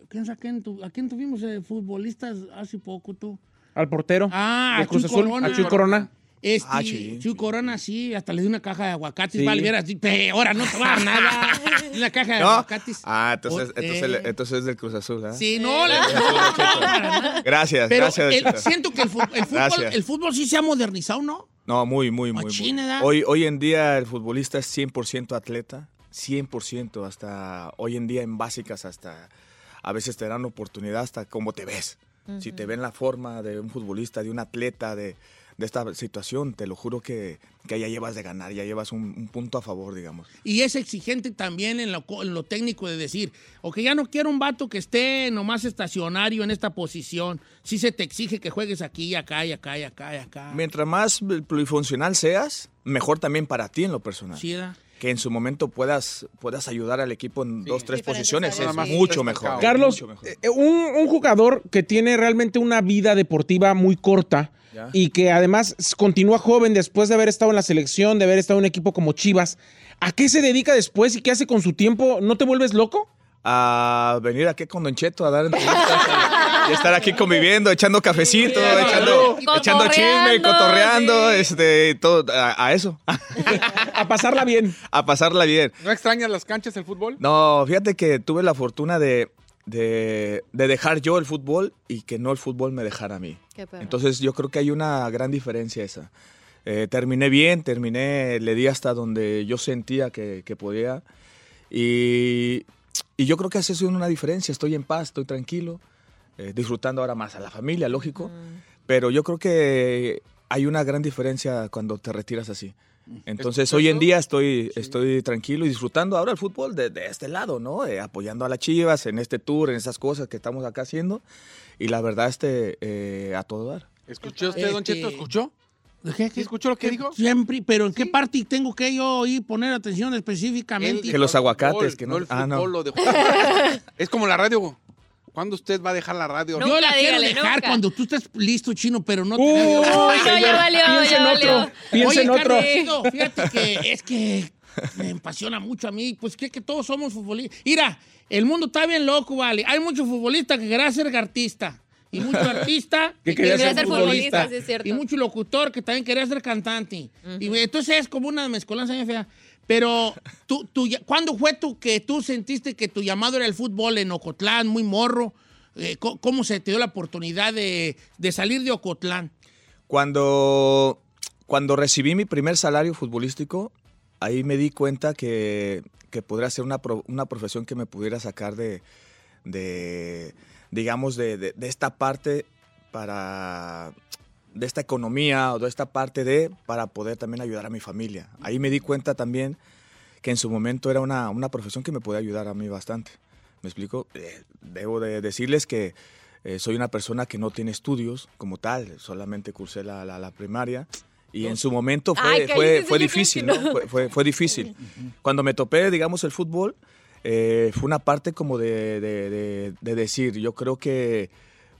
¿Quién sa- quién tu- ¿A quién tuvimos eh, futbolistas hace poco tú? Al portero. Ah, de a Cruz Chuy Azul. Corona. A Chuy Corona. Este, Ah, sí. Chuy Corona, sí, hasta le di una caja de aguacates. Sí. Vale, vieras, ahora no te va a dar nada. Una caja de ¿No? aguacates. Ah, entonces, Oh, entonces, eh. entonces es del Cruz Azul, ¿ah? Sí, no, le- Gracias, Pero gracias. el- siento que el, fútbol, el fútbol sí se ha modernizado, ¿no? No, muy, muy, muy. muy. Hoy, hoy en día el futbolista es 100% atleta, 100%, hasta hoy en día en básicas, hasta a veces te dan oportunidad hasta cómo te ves. Si te ven la forma de un futbolista, de un atleta, de, de esta situación, te lo juro que, que ya llevas de ganar, ya llevas un, un punto a favor, digamos. Y es exigente también en lo, co- en lo técnico de decir, o que ya no quiero un vato que esté nomás estacionario en esta posición. Sí se te exige que juegues aquí, acá y acá y acá y acá. Mientras más plurifuncional seas, mejor también para ti en lo personal. Sí. Que en su momento puedas, puedas ayudar al equipo en dos, tres posiciones, es mucho mejor. Carlos, mucho mejor. eh, un, un jugador que tiene realmente una vida deportiva muy corta Ya. y que además continúa joven después de haber estado en la selección, de haber estado en un equipo como Chivas, ¿a qué se dedica después y qué hace con su tiempo? ¿No te vuelves loco? a venir aquí con Don Cheto a dar entrevistas y estar aquí conviviendo, echando cafecito, echando, echando chisme, Cotorreando, cotorreando, este, todo, a, a eso, A pasarla bien. a pasarla bien. ¿No extrañas las canchas del fútbol? No, fíjate que tuve la fortuna de, de, de dejar yo el fútbol y que no el fútbol me dejara a mí. Qué. Entonces yo creo que hay una gran diferencia esa. Eh, terminé bien, terminé, le di hasta donde yo sentía que, que podía. Y, y yo creo que hace una diferencia. Estoy en paz, estoy tranquilo, eh, disfrutando ahora más a la familia, lógico. Pero yo creo que hay una gran diferencia cuando te retiras así. Entonces, ¿Escuchas hoy en día estoy, estoy tranquilo y disfrutando ahora el fútbol de, de este lado, ¿no? Eh, apoyando a las Chivas en este tour, en esas cosas que estamos acá haciendo. Y la verdad, este, eh, a todo dar. ¿Escuchó usted, Don Este- Cheto? ¿Escuchó? ¿Qué, ¿Sí escuchó lo que dijo? Siempre, pero ¿en qué parte tengo que yo ir poner atención específicamente? Que los aguacates, que no- el ah, no. fútbol lo dejó. es como la radio. ¿Cuándo usted va a dejar la radio? Yo la quiero dígale, dejar nunca. cuando tú estés listo, chino, pero no te Uy, no, ya valió, piensa ya en valió. otro, piensa Oye, en otro. Carlosito, fíjate que es que me apasiona mucho a mí. Pues que, que todos somos futbolistas. Mira, el mundo está bien loco, vale. Hay muchos futbolistas que querían ser artista. Y mucho artista Que quería Quería ser ser futbolista. futbolista, sí es cierto. y mucho locutor que también quería ser cantante. Y entonces es como una mezcolanza bien fea. Pero, tú, tú, ¿cuándo fue tú que tú sentiste que tu llamado era el fútbol en Ocotlán, muy morro? Eh, ¿Cómo se te dio la oportunidad de, de salir de Ocotlán? Cuando, cuando recibí mi primer salario futbolístico, ahí me di cuenta que, que podría ser una, una profesión que me pudiera sacar de, de digamos, de- de esta parte para de esta economía o de esta parte de para poder también ayudar a mi familia. Ahí me di cuenta también que en su momento era una, una profesión que me podía ayudar a mí bastante. ¿Me explico? Eh, debo de decirles que eh, soy una persona que no tiene estudios como tal, solamente cursé la, la- la primaria y en su momento fue, Ay, fue, fue difícil, ¿no? no. Fue, fue- fue difícil. Cuando me topé, digamos, el fútbol, eh, fue una parte como de, de- de- de decir, yo creo que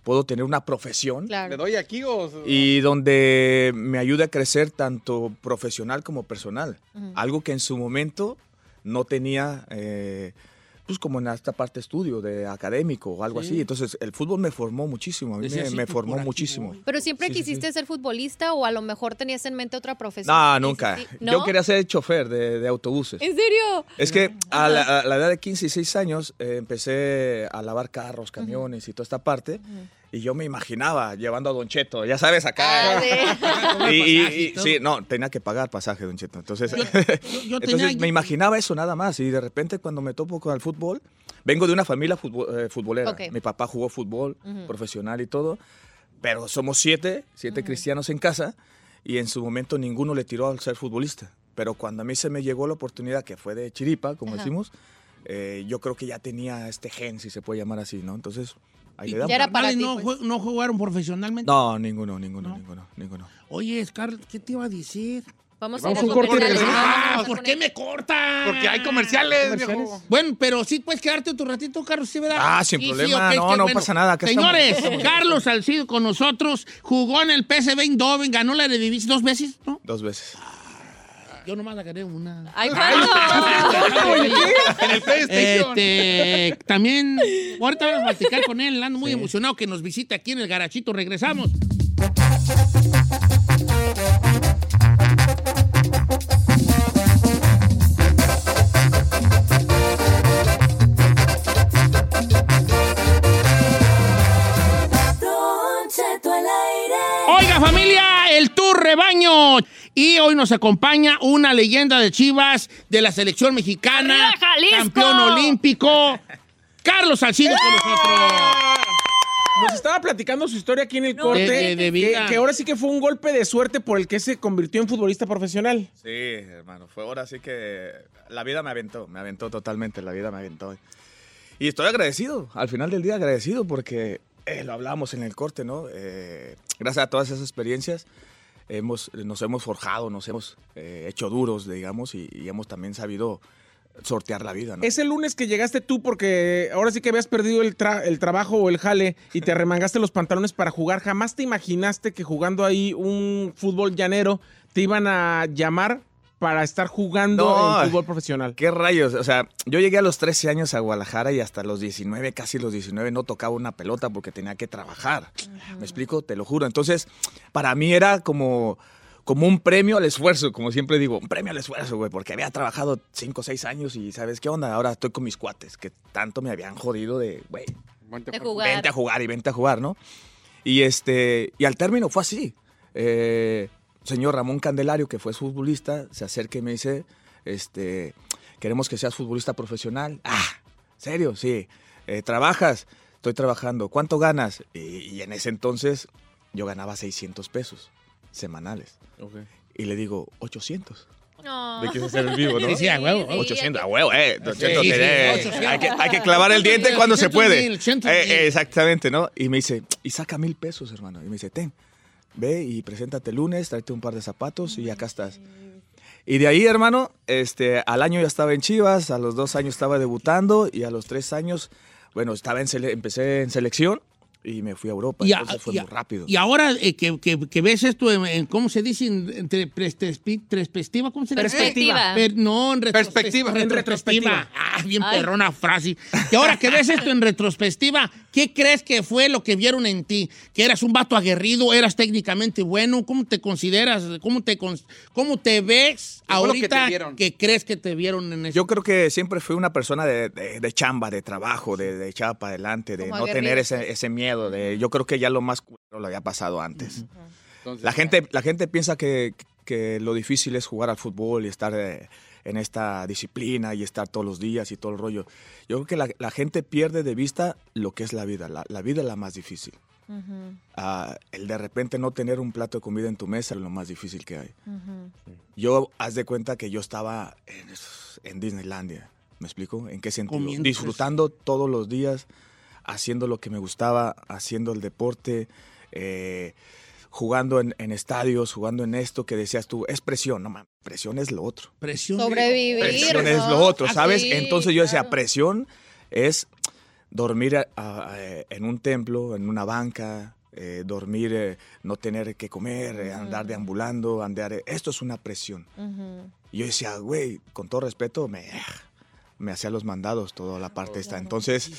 puedo tener una profesión ¿Le Claro. doy aquí o...? y donde me ayude a crecer tanto profesional como personal. Algo que en su momento no tenía, eh, pues como en esta parte estudio de académico o algo Sí. así. Entonces el fútbol me formó muchísimo, a mí me, formó muchísimo. Pero siempre Sí, quisiste sí. ser futbolista o a lo mejor tenías en mente otra profesión. No, nunca. Yo quería ser chofer de, de autobuses. ¿En serio? Es que a la, a la edad de 15 y 6 años eh, empecé a lavar carros, camiones y toda esta parte. Y yo me imaginaba llevando a Don Cheto, ya sabes, acá. Ah, sí. Y, y- y sí, no, tenía que pagar pasaje, Don Cheto. Entonces, Yo- yo entonces tenía- me imaginaba eso nada más. Y de repente cuando me topo con el fútbol, vengo de una familia eh, futbolera. Ok. Mi papá jugó fútbol Ujú. profesional y todo. Pero somos siete, siete cristianos en casa. Y en su momento ninguno le tiró al ser futbolista. Pero cuando a mí se me llegó la oportunidad, que fue de chiripa, como Ajá. decimos, eh, yo creo que ya tenía este gen, si se puede llamar así, ¿no? Entonces, ahí ¿Y le tus damos. Ya era para ti, no, pues. no jugaron profesionalmente? No, ninguno, ninguno, ¿No? ninguno, ninguno. Oye, Scarlett, ¿qué te iba a decir? Vamos, Vamos a a ir un corte a Ah, ¿por qué me corta? Porque hay comerciales, Comerciales. viejo. Bueno, pero sí puedes quedarte otro ratito, Carlos, ¿sí, verdad? Ah, sin Sí, sí, problema. No, no pasa nada, Señores, estamos. Carlos Salcido con nosotros, jugó en el PSV Eindhoven, ganó la Eredivisie dos veces, ¿no? Dos veces. Yo nomás la gané una. Ay. En el PlayStation. Este, también, ahorita vamos a platicar con él, ando muy emocionado que nos visite aquí en el garachito. Regresamos. Familia, el Tour Rebaño. Y hoy nos acompaña una leyenda de Chivas de la selección mexicana, campeón olímpico, Carlos Salcido con nosotros. Nos estaba platicando su historia aquí en el corte. De- de- de vida. Que, que ahora sí que fue un golpe de suerte por el que se convirtió en futbolista profesional. Sí, hermano, fue ahora sí que la vida me aventó, me aventó totalmente, la vida me aventó. Y estoy agradecido, al final del día agradecido porque eh, lo hablábamos en el corte, ¿no? Eh, gracias a todas esas experiencias hemos, nos hemos forjado, nos hemos eh, hecho duros, digamos, y, hemos también sabido sortear la vida, ¿no? Ese lunes que llegaste tú porque ahora sí que habías perdido el, el trabajo o el jale y te remangaste los pantalones para jugar, jamás te imaginaste que jugando ahí un fútbol llanero te iban a llamar para estar jugando No. en fútbol profesional. ¿Qué rayos? O sea, yo llegué a los 13 años a Guadalajara y hasta los 19, casi los 19, no tocaba una pelota porque tenía que trabajar. ¿Me explico? Te lo juro. Entonces, para mí era como, como un premio al esfuerzo, como siempre digo, un premio al esfuerzo, güey, porque había trabajado 5 o 6 años y ¿sabes qué onda? Ahora estoy con mis cuates que tanto me habían jodido de, güey, jugar. vente a jugar y vente a jugar, ¿no? Y este y al término fue así. Eh, señor Ramón Candelario, que fue futbolista, se acerca y me dice, este, queremos que seas futbolista profesional. Ah, ¿serio? Sí. Eh, ¿Trabajas? Estoy trabajando. ¿Cuánto ganas? Y, y en ese entonces yo ganaba 600 pesos semanales. Y le digo, 800. No. Me quise hacer el vivo, ¿no? Sí, sí, a huevo. 800, a huevo, eh. 800, Sí, sí, eh, 800. hay, que, hay que clavar el diente cuando se 800 puede. mil, 800 mil. eh, exactamente, ¿no? Y me dice, y saca mil pesos, hermano. Y me dice, ten, ve y preséntate el lunes, tráete un par de zapatos y acá estás. Y de ahí, hermano, este, al año ya estaba en Chivas, a los dos años estaba debutando y a los tres años, bueno, estaba en sele- empecé en selección y me fui a Europa. Y, a- entonces fue y a- muy rápido. y ahora eh, que, que- que ves esto, en, en- ¿cómo se dice? En, perspectiva, ¿cómo se dice? Perspectiva. Per- no, en retrospectiva. Perspectiva. En retrospectiva. Ah, bien Ay. perrona frase. Y ahora que ves esto en retrospectiva, ¿qué crees que fue lo que vieron en ti? ¿Que eras un vato aguerrido? ¿Eras técnicamente bueno? ¿Cómo te consideras? ¿Cómo te, cómo te ves que te ahorita que crees que te vieron en eso? Yo creo que siempre fui una persona de, de- de chamba, de trabajo, de, de echar para adelante, de Como no tener ese, ese miedo. De, yo creo que ya lo más lo había pasado antes. Entonces, La gente, la gente piensa que, que lo difícil es jugar al fútbol y estar eh, en esta disciplina y estar todos los días y todo el rollo. Yo creo que la, la gente pierde de vista lo que es la vida. La, la vida es la más difícil. Ah, el de repente no tener un plato de comida en tu mesa es lo más difícil que hay. Yo, haz de cuenta que yo estaba en, en Disneylandia. ¿Me explico? ¿En qué sentido? Comiendo, Disfrutando todos los días, haciendo lo que me gustaba, haciendo el deporte, eh, jugando en, en estadios, jugando en esto que decías tú, es presión, no mames, presión es lo otro. Presión. Sobrevivir. Presión es lo otro, ¿sabes? Entonces yo decía, claro. presión es dormir a- a- en un templo, en una banca, eh, dormir, eh, no tener que comer, eh, andar deambulando, andar... eh, esto es una presión. Y yo decía, güey, con todo respeto, me, me hacía los mandados toda la parte esta. Entonces,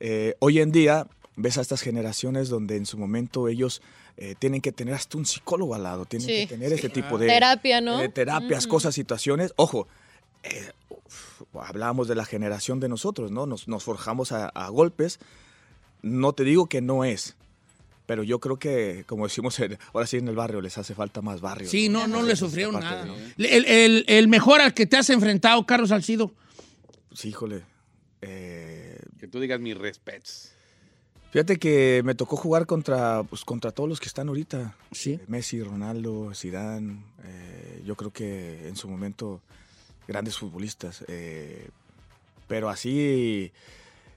eh, hoy en día ves a estas generaciones donde en su momento ellos eh, tienen que tener hasta un psicólogo al lado, tienen Sí. que tener este tipo de Terapia, ¿no? eh, terapias, cosas, situaciones. Ojo, eh, uf, hablábamos de la generación de nosotros, ¿no? Nos, nos forjamos a, a golpes. No te digo que no es, pero yo creo que, como decimos en- ahora sí en el barrio, les hace falta más barrio. Sí, no, no Esa- le esa sufrieron nada. ¿no? El, el- el mejor al que te has enfrentado, Carlos Salcido. Sí, híjole. eh, Que tú digas mis respets. Fíjate que me tocó jugar contra, pues, contra todos los que están ahorita. Sí. Messi, Ronaldo, Zidane. eh, yo creo que en su momento grandes futbolistas. eh, pero así,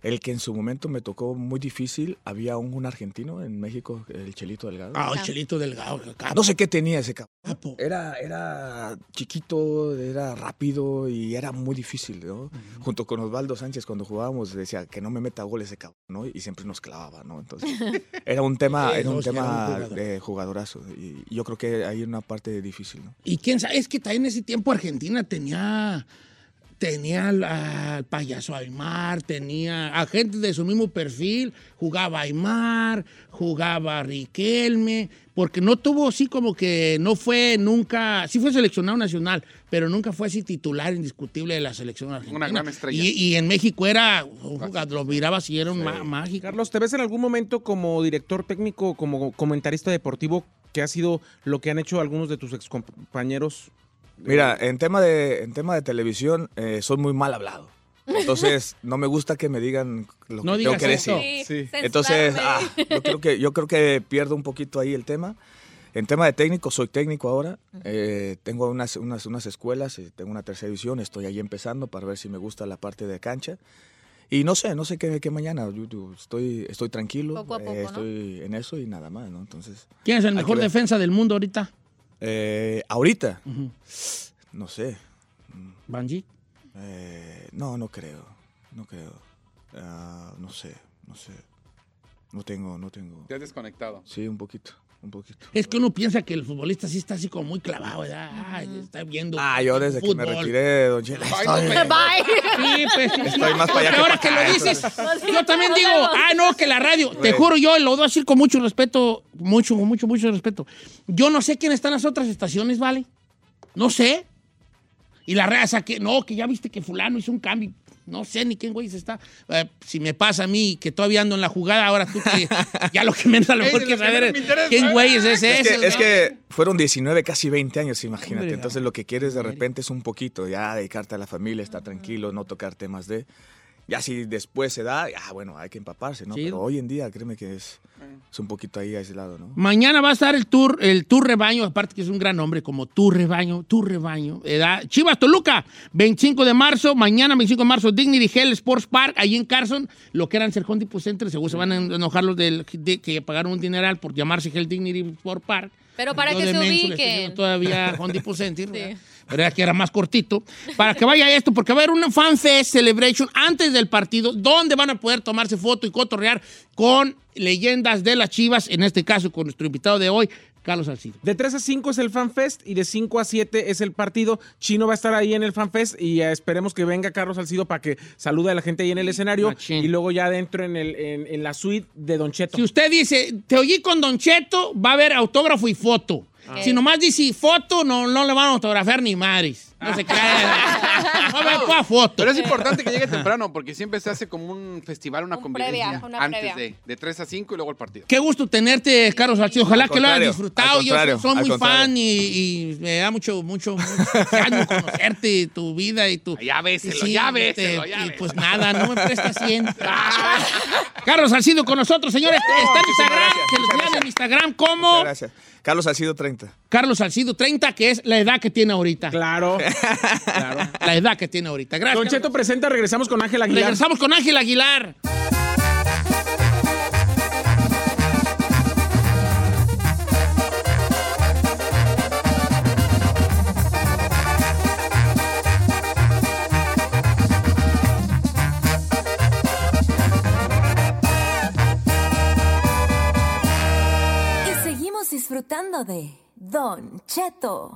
el que en su momento me tocó muy difícil, había un, un argentino en México, el Chelito Delgado. Ah, el Chelito Delgado. capo. No sé qué tenía ese cabrón. Capo. Era, era chiquito, era rápido y era muy difícil, ¿no? Junto con Osvaldo Sánchez cuando jugábamos decía que no me meta gol ese cabrón, ¿no? Y siempre nos clavaba, ¿no? Entonces era un tema, era un era tema jugador. de jugadorazo y yo creo que hay una parte difícil, ¿no? Y quién sabe, es que también en ese tiempo Argentina tenía tenía al, al payaso Aymar, tenía a gente de su mismo perfil, jugaba Aymar, jugaba Riquelme, porque no tuvo así como que no fue nunca, sí fue seleccionado nacional, pero nunca fue así titular indiscutible de la selección argentina. gran estrella. Y, y en México era, un jugador, lo mirabas y era un mágico. Carlos, ¿te ves en algún momento como director técnico, como comentarista deportivo, que ha sido lo que han hecho algunos de tus excompañeros? Mira, en tema de, en tema de televisión, eh, soy muy mal hablado. Entonces, no me gusta que me digan lo No que tengo que eso. decir. Sí, Sí. Entonces, ah, yo, creo que, yo creo que pierdo un poquito ahí el tema. En tema de técnico, soy técnico ahora. Eh, tengo unas, unas, unas escuelas, eh, tengo una tercera división, estoy ahí empezando para ver si me gusta la parte de cancha. Y no sé, no sé qué, qué mañana. Yo- yo estoy, estoy tranquilo, Poco a poco, eh, ¿no? estoy en eso y nada más, ¿no? Entonces, ¿Quién es el mejor defensa del mundo ahorita? Eh, ahorita, no sé. Banji. Eh, no, no creo. No creo. Ah, no sé, no sé. No tengo, no tengo. Te has desconectado. Sí, un poquito, un poquito. Es que uno piensa que el futbolista sí está así como muy clavado, ¿verdad? Ay, está viendo. Ah, yo desde que me retiré, don Chela, estoy, Sí, pues sí. estoy más para allá que Ahora que lo dices, entonces. yo también digo, ah, no, que la radio, te juro, yo lo voy a decir con mucho respeto, mucho, mucho, mucho respeto. Yo no sé quién está en las otras estaciones, ¿vale? No sé. Y la raza que, no, que ya viste que fulano hizo un cambio. No sé ni quién güey está. Eh, si me pasa a mí, que todavía ando en la jugada, ahora tú que ya lo que menos a lo mejor que saber es quién güey es ese. Es que, ese, es ¿no? que fueron 19, casi 20 años, imagínate. Hombre, Entonces lo que quieres de repente es un poquito, ya dedicarte a la familia, estar tranquilo, no tocar temas de... Ya si después se da, ah, bueno, hay que empaparse, ¿no? Sí. Pero hoy en día, créeme que es, es un poquito ahí aislado, ¿no? Mañana va a estar el tour, el tour rebaño, aparte que es un gran nombre, como tour rebaño, tour rebaño. edad- Chivas Toluca, 25 de marzo, mañana 25 de marzo, Dignity Hell Sports Park, ahí en Carson, lo que era en Cercón Tipo Center, seguro se van a enojar los del, de, que pagaron un dineral por llamarse Hell Dignity Sport Park. Pero para que se ubiquen. Todavía Home Depot Center, ¿verdad? Pero era que era más cortito. Para que vaya esto, porque va a haber una fan fest celebration antes del partido, donde van a poder tomarse foto y cotorrear con leyendas de las chivas, en este caso con nuestro invitado de hoy, Carlos Salcido. De 3 a 5 es el FanFest y de 5 a 7 es el partido. Chino va a estar ahí en el FanFest y eh, esperemos que venga Carlos Salcido para que salude a la gente ahí en el escenario y luego ya adentro en, el, en, en la suite de Don Cheto. Si usted dice, te oí con Don Cheto, va a haber autógrafo y foto. Ah. Si nomás dice foto, no, no le van a autografiar ni madres. No se crea. No va a haber foto. Pero es importante que llegue temprano porque siempre se hace como un festival, una convivencia previa, una antes previa. de, de 3 a 5 y luego el partido. Qué gusto tenerte, Carlos Salcido. Ojalá Al que lo hayas disfrutado. Yo soy muy contrario. fan y, y me da mucho, mucho, mucho entusiasmo conocerte, tu vida y tu. Ya véselo, y ya véselo, ya y véselo. pues nada, no me prestas 100. Carlos Salcido con nosotros, señores. Está en Instagram. gracias, Se los vean en. Instagram como Muchas gracias. Carlos Salcido 30. Carlos Salcido 30, que es la edad que tiene ahorita. Claro. La edad que tiene ahorita. Gracias. Don Cheto presenta, regresamos con Ángel Aguilar. Regresamos con Ángel Aguilar. Y seguimos disfrutando de Don Cheto.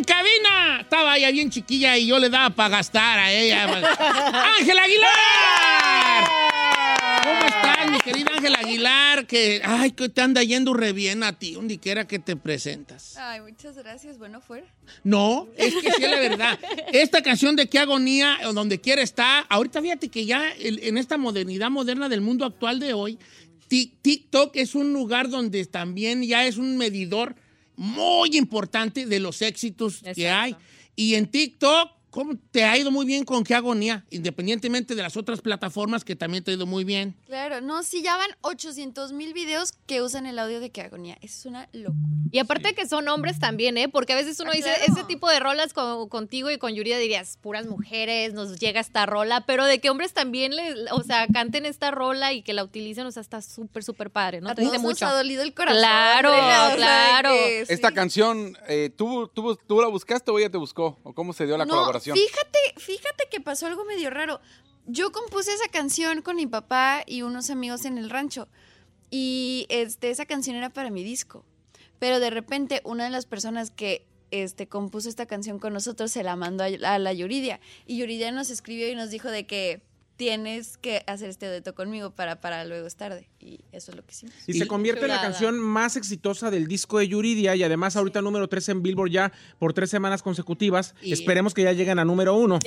En cabina. Estaba ella bien chiquilla y yo le daba para gastar a ella. Ángel Aguilar. Ángel Aguilar, que, ay, que te anda yendo re bien a ti, donde quiera que te presentas. Ay, muchas gracias. Bueno, fuera. No, es que sí la verdad. Esta canción de qué agonía, o donde quiera está, ahorita fíjate que ya en esta modernidad moderna del mundo actual de hoy, Tik- TikTok es un lugar donde también ya es un medidor muy importante de los éxitos que hay. Y en TikTok, ¿cómo te ha ido muy bien con qué agonía? Independientemente de las otras plataformas que también te ha ido muy bien. Claro, no, sí, ya van 800 mil videos que usan el audio de que agonía. Es una locura. Y aparte que son hombres también, ¿eh? Porque a veces uno Ah, dice, claro. ese tipo de rolas con- contigo y con Yuridia dirías, puras mujeres, nos llega esta rola, pero de que hombres también, le, o sea, canten esta rola y que la utilicen, o sea, está súper, súper padre, ¿no? A Te dice nos ha dolido el corazón. Claro, Reina, o sea, claro. que sí. Esta canción, eh, ¿tú, tú, ¿tú la buscaste o ella te buscó? ¿O cómo se dio la no, colaboración? Fíjate, fíjate que pasó algo medio raro. Yo compuse esa canción con mi papá y unos amigos en el rancho. Y este, esa canción era para mi disco. Pero de repente, una de las personas que este, compuso esta canción con nosotros se la mandó a, a la Yuridia. Y Yuridia nos escribió y nos dijo de que tienes que hacer este dueto conmigo para, para luego es tarde. Y eso es lo que hicimos. Y, se convierte en la canción más exitosa del disco de Yuridia y además ahorita número 3 en Billboard ya por tres semanas consecutivas. Esperemos que ya lleguen a número uno.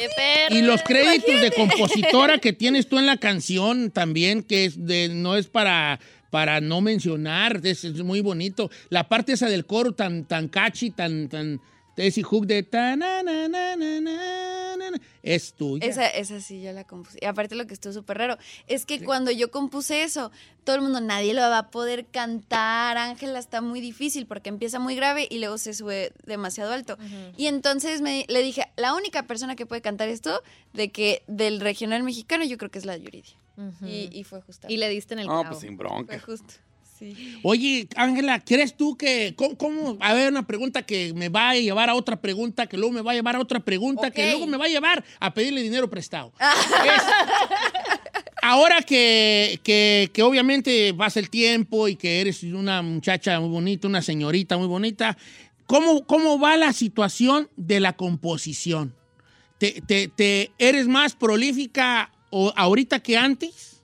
Y los créditos de compositora que tienes tú en la canción también, que es de, no es para, para no mencionar, es, es muy bonito. La parte esa del coro tan, tan catchy, tan, tan, ese hook de ta, na, na, na, na, na, na, na, es tuya. Esa, esa sí, yo la compuse. Y aparte lo que estuvo súper raro es que cuando yo compuse eso, todo el mundo, nadie lo va a poder cantar. Ángela está muy difícil porque empieza muy grave y luego se sube demasiado alto. Y entonces me, le dije, la única persona que puede cantar esto, de que del regional mexicano, yo creo que es la Yuridia. y, y fue justo. Y le diste en el No, clavo. pues sin bronca. Fue justo. Sí. Oye, Ángela, ¿crees tú que, cómo, cómo- a ver, una pregunta que me va a llevar a otra pregunta, que luego me va a llevar a otra pregunta, que luego me va a llevar a pedirle dinero prestado? Ahora que, que, que obviamente pasa el tiempo y que eres una muchacha muy bonita, una señorita muy bonita, ¿cómo, cómo va la situación de la composición? ¿Te, te- te- eres más prolífica ahorita que antes?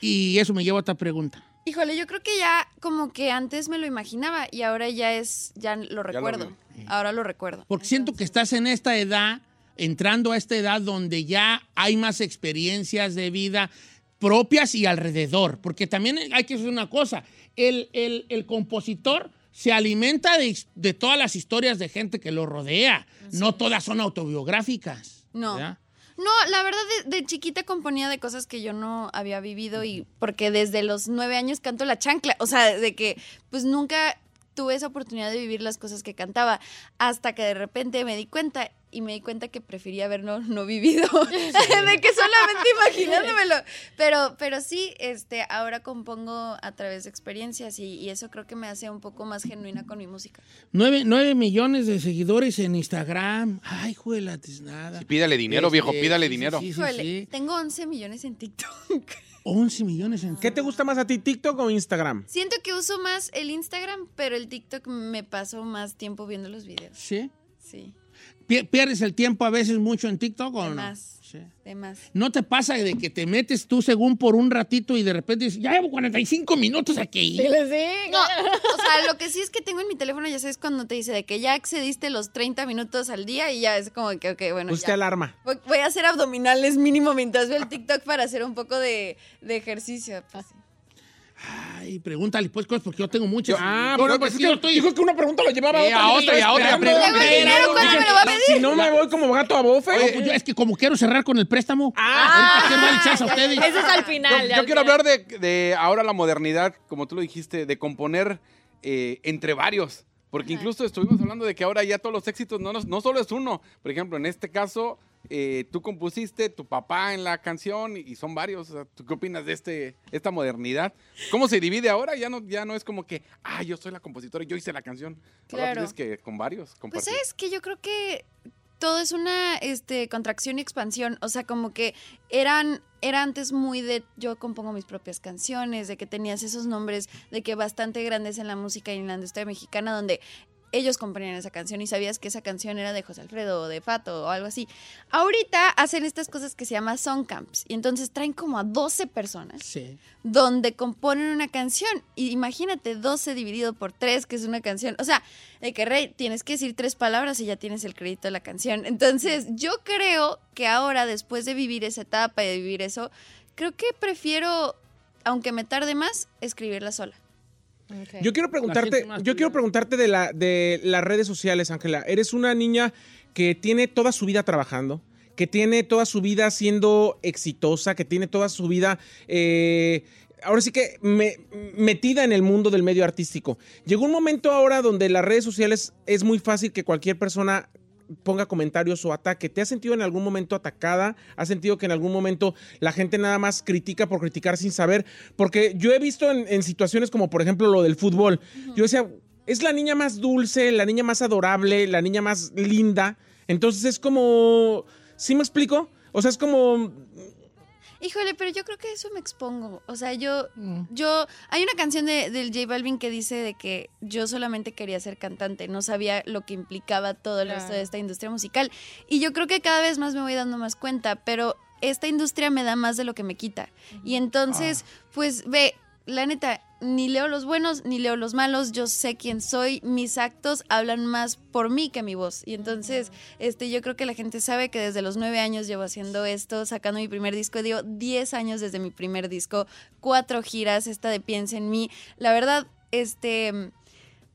Y eso me lleva a otra pregunta. Híjole, yo creo que ya como que antes me lo imaginaba y ahora ya es, ya lo recuerdo. ahora lo recuerdo. Porque siento que estás en esta edad, entrando a esta edad donde ya hay más experiencias de vida propias y alrededor. Porque también hay que decir una cosa, el, el- el compositor se alimenta de, de todas las historias de gente que lo rodea. No todas son autobiográficas. No. ¿verdad? No, la verdad, de, de chiquita componía de cosas que yo no había vivido y porque desde los nueve años canto la chancla. O sea, de que pues nunca tuve esa oportunidad de vivir las cosas que cantaba hasta que de repente me di cuenta y me di cuenta que prefería haber no, vivido, de que solamente imaginándomelo. Pero, pero sí, este, ahora compongo a través de experiencias y, y eso creo que me hace un poco más genuina con mi música. Nueve, nueve millones de seguidores en Instagram. Ay, juela, nada. Pídale dinero, viejo, Este, pídale sí, sí, dinero. sí, sí, Híjole, sí. tengo 11 millones en TikTok. 11 millones en ¿Qué te gusta más a ti, TikTok o Instagram? Siento que uso más el Instagram, pero el TikTok me paso más tiempo viendo los videos. ¿Sí? Sí, ¿Pierdes el tiempo a veces mucho en TikTok o de no? más. Sí. De más. ¿No te pasa de que te metes tú según por un ratito y de repente dices, ya llevo 45 minutos aquí? No, o sea, lo que sí es que tengo en mi teléfono, ya sabes, cuando te dice de que ya excediste los 30 minutos al día y ya es como que, ok, bueno, ya. alarma. Voy, voy a hacer abdominales mínimo mientras veo el TikTok para hacer un poco de, de ejercicio. Pues, sí. Ay, pregúntale pues cosas porque yo tengo muchas. Ah, bueno, pues es yo que estoy- dijo que una pregunta lo llevaba Eh, a a otra. otra y a otra pregunta. Dinero, ¿cuándo me lo va a pedir? Si no me voy como gato a bofe. Oye, pues yo- es que como quiero cerrar con el préstamo. Ah, ahorita darle chance a ustedes. Eso es al final. Yo, yo al quiero final. hablar de, de ahora la modernidad, como tú lo dijiste, de componer eh, entre varios. Porque incluso estuvimos hablando de que ahora ya todos los éxitos no, no solo es uno. Por ejemplo, en este caso, eh, tú compusiste, tu papá en la canción y son varios. O sea, ¿Tú qué opinas de este, esta modernidad? ¿Cómo se divide ahora? Ya no, ya no es como que, ah, yo soy la compositora y yo hice la canción. Ahora Claro. tienes que con varios Pues compartir. sabes que yo creo que todo es una este, contracción y expansión. O sea, como que eran, era antes muy de yo compongo mis propias canciones, de que tenías esos nombres de que bastante grandes en la música y en la industria mexicana, donde ellos componían esa canción y sabías que esa canción era de José Alfredo o de Fato o algo así. Ahorita hacen estas cosas que se llama song camps y entonces traen como a 12 personas Sí. donde componen una canción. Y imagínate 12 dividido por 3, que es una canción. O sea, de que Rey, tienes que decir tres palabras y ya tienes el crédito de la canción. Entonces, yo creo que ahora, después de vivir esa etapa y de vivir eso, creo que prefiero, aunque me tarde más, escribirla sola. Yo quiero preguntarte, yo quiero preguntarte de la de las redes sociales, Ángela. Eres una niña que tiene toda su vida trabajando, que tiene toda su vida siendo exitosa, que tiene toda su vida eh, ahora sí que me- metida en el mundo del medio artístico. Llegó un momento ahora donde las redes sociales es muy fácil que cualquier persona ponga comentarios o ataque. ¿Te has sentido en algún momento atacada? ¿Has sentido que en algún momento la gente nada más critica por criticar sin saber? Porque yo he visto en, en situaciones como por ejemplo lo del fútbol. Yo decía, es la niña más dulce, la niña más adorable, la niña más linda. Entonces es como... ¿Sí me explico? O sea, es como... Híjole, pero yo creo que eso me expongo. O sea, yo, yo, hay una canción de, del J Balvin que dice de que yo solamente quería ser cantante, no sabía lo que implicaba todo el resto de esta industria musical. Y yo creo que cada vez más me voy dando más cuenta, pero esta industria me da más de lo que me quita. Y entonces, pues ve, la neta, ni leo los buenos ni leo los malos, yo sé quién soy, mis actos hablan más por mí que mi voz. Y entonces, este, yo creo que la gente sabe que desde los nueve años llevo haciendo esto, sacando mi primer disco, digo, diez años desde mi primer disco, cuatro giras, esta de Piensa en mí. La verdad, este,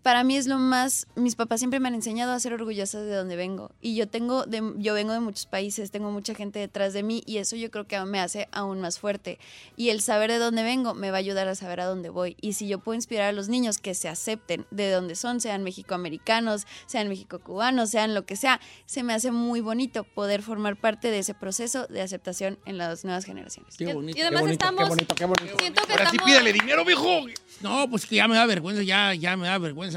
para mí es lo más, mis papás siempre me han enseñado a ser orgullosa de donde vengo. Y yo tengo, de, yo vengo de muchos países, tengo mucha gente detrás de mí y eso yo creo que me hace aún más fuerte. Y el saber de dónde vengo me va a ayudar a saber a dónde voy. Y si yo puedo inspirar a los niños que se acepten de donde son, sean mexicoamericanos, sean mexico-cubanos, sean lo que sea, se me hace muy bonito poder formar parte de ese proceso de aceptación en las nuevas generaciones. Qué bonito. Y además qué bonito, estamos- Qué bonito, qué bonito. Siento que Ahora sí estamos... pídale dinero, viejo. No, pues que ya me da vergüenza, ya, ya me da vergüenza.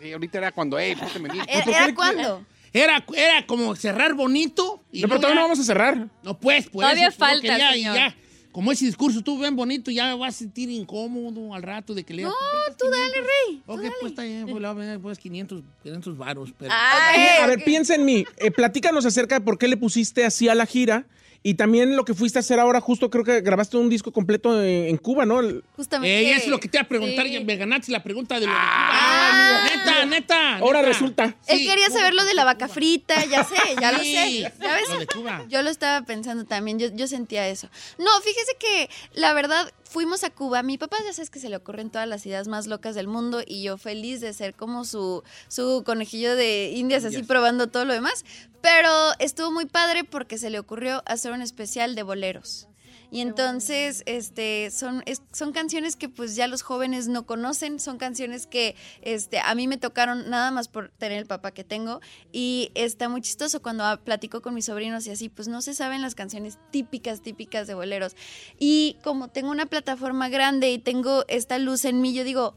Sí, ahorita era cuando, hey, pónteme bien. ¿Era, era cuándo? Era, era como cerrar bonito. Y No, pero todavía ya- no vamos a cerrar. No, pues, pues. Todavía eso, falta, ya, y señor. ya, como ese discurso estuvo bien bonito, ya me vas a sentir incómodo al rato de que lea. No, tú dale, Rey. tú Ok, dale. pues está bien, pues le voy a poner pues 500, 500 varos. Pero... Ay, a ver, ok. piensa en mí. Eh, platícanos acerca de por qué le pusiste así a la gira y también lo que fuiste a hacer ahora. Justo creo que grabaste un disco completo en, en Cuba, ¿no? Justamente. Eh, eso es lo que te iba a preguntar, Sí. ya me ganaste la pregunta de lo de Ah. Cuba. Neta, neta. Ahora neta. resulta. Él Sí, quería Cuba. saber lo de la vaca frita, ya sé, ya lo sé. ¿Ya ves? Lo de Cuba. Yo lo estaba pensando también, yo, yo sentía eso. No, fíjese que la verdad, fuimos a Cuba. Mi papá ya sabes que se le ocurren todas las ideas más locas del mundo y yo feliz de ser como su, su conejillo de indias, así probando todo lo demás. Pero estuvo muy padre porque se le ocurrió hacer especial de boleros. Y entonces, este, son, son canciones que pues ya los jóvenes no conocen, son canciones que este, a mí me tocaron nada más por tener el papá que tengo y está muy chistoso cuando platico con mis sobrinos y así, pues no se saben las canciones típicas, típicas de boleros. Y como tengo una plataforma grande y tengo esta luz en mí, yo digo,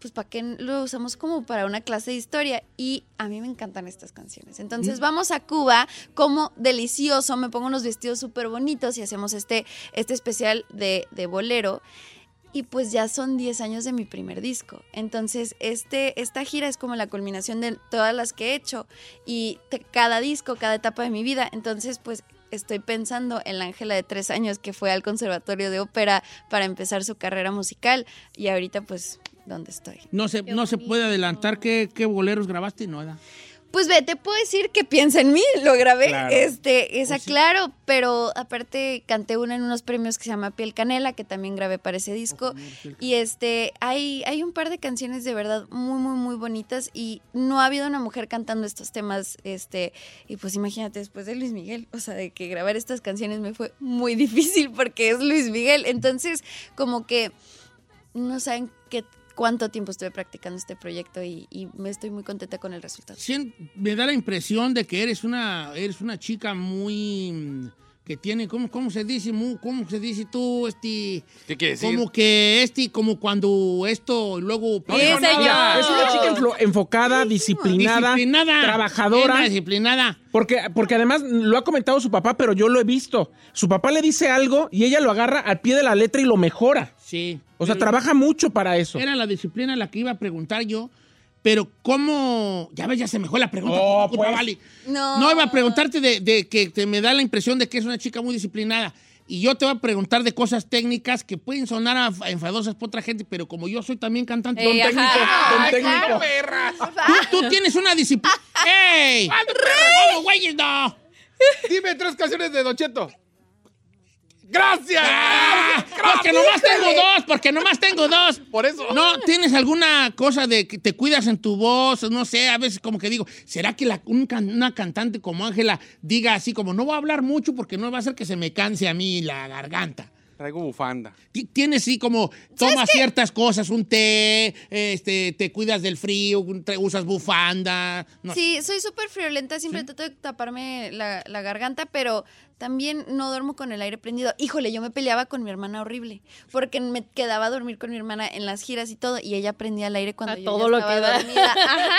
pues ¿para qué lo usamos como para una clase de historia? Y a mí me encantan estas canciones. Entonces vamos a Cuba, como delicioso, me pongo unos vestidos súper bonitos y hacemos este, este especial de, de bolero. Y pues ya son 10 años de mi primer disco. Entonces, este, esta gira es como la culminación de todas las que he hecho. Y te- cada disco, cada etapa de mi vida. Entonces, pues estoy pensando en la Ángela de tres años que fue al Conservatorio de Ópera para empezar su carrera musical. Y ahorita, pues, ¿dónde estoy? No se, no se puede adelantar qué, qué boleros grabaste, no, ¿verdad? Pues ve, te puedo decir que piensa en mí, lo grabé, Claro. este, esa claro, pero aparte canté una en unos premios que se llama Piel Canela, que también grabé para ese disco, y este, hay, hay un par de canciones de verdad muy, muy, muy bonitas, y no ha habido una mujer cantando estos temas, este, y pues imagínate, después de Luis Miguel, o sea, de que grabar estas canciones me fue muy difícil porque es Luis Miguel, entonces como que no saben qué cuánto tiempo estuve practicando este proyecto y, y me estoy muy contenta con el resultado. Me da la impresión de que eres una, eres una chica muy que tiene, ¿cómo, cómo se dice? ¿Cómo se dice tú? Este, ¿Qué quiere decir? como que este, como cuando esto luego señor. Mira, es una chica enflo- enfocada, disciplinada, disciplinada, trabajadora. Disciplinada. Porque, porque además lo ha comentado su papá, pero yo lo he visto. Su papá le dice algo y ella lo agarra al pie de la letra y lo mejora. Sí. O sea, trabaja mucho para eso. Era la disciplina la que iba a preguntar yo, pero ¿cómo? Ya ves, ya se me fue la pregunta. Oh, pues. Vali. No. No, iba a preguntarte de, de que te me da la impresión de que es una chica muy disciplinada. Y yo te voy a preguntar de cosas técnicas que pueden sonar a- enfadosas por otra gente, pero como yo soy también cantante, Ey, don ajá. técnico, don técnico. Tú, tú tienes una disciplina. ¡Ey! ¡Vamos, güeyes, no! Dime tres canciones de Don Cheto. ¡Gracias! ¡Ah! Porque nomás tengo dos, porque nomás tengo dos. Por eso. No, ¿tienes alguna cosa de que te cuidas en tu voz? No sé, a veces como que digo, ¿será que la- un can- una cantante como Ángela diga así como, no voy a hablar mucho porque no va a hacer que se me canse a mí la garganta? Traigo bufanda. Ti- Tienes sí como, tomas ciertas cosas, un té, este, te cuidas del frío, usas bufanda. No. Sí, soy súper friolenta, siempre trato de taparme la, la garganta, pero también no duermo con el aire prendido. Híjole, yo me peleaba con mi hermana horrible, porque me quedaba a dormir con mi hermana en las giras y todo, y ella prendía el aire cuando A yo todo ya lo estaba que da. dormida. Ajá.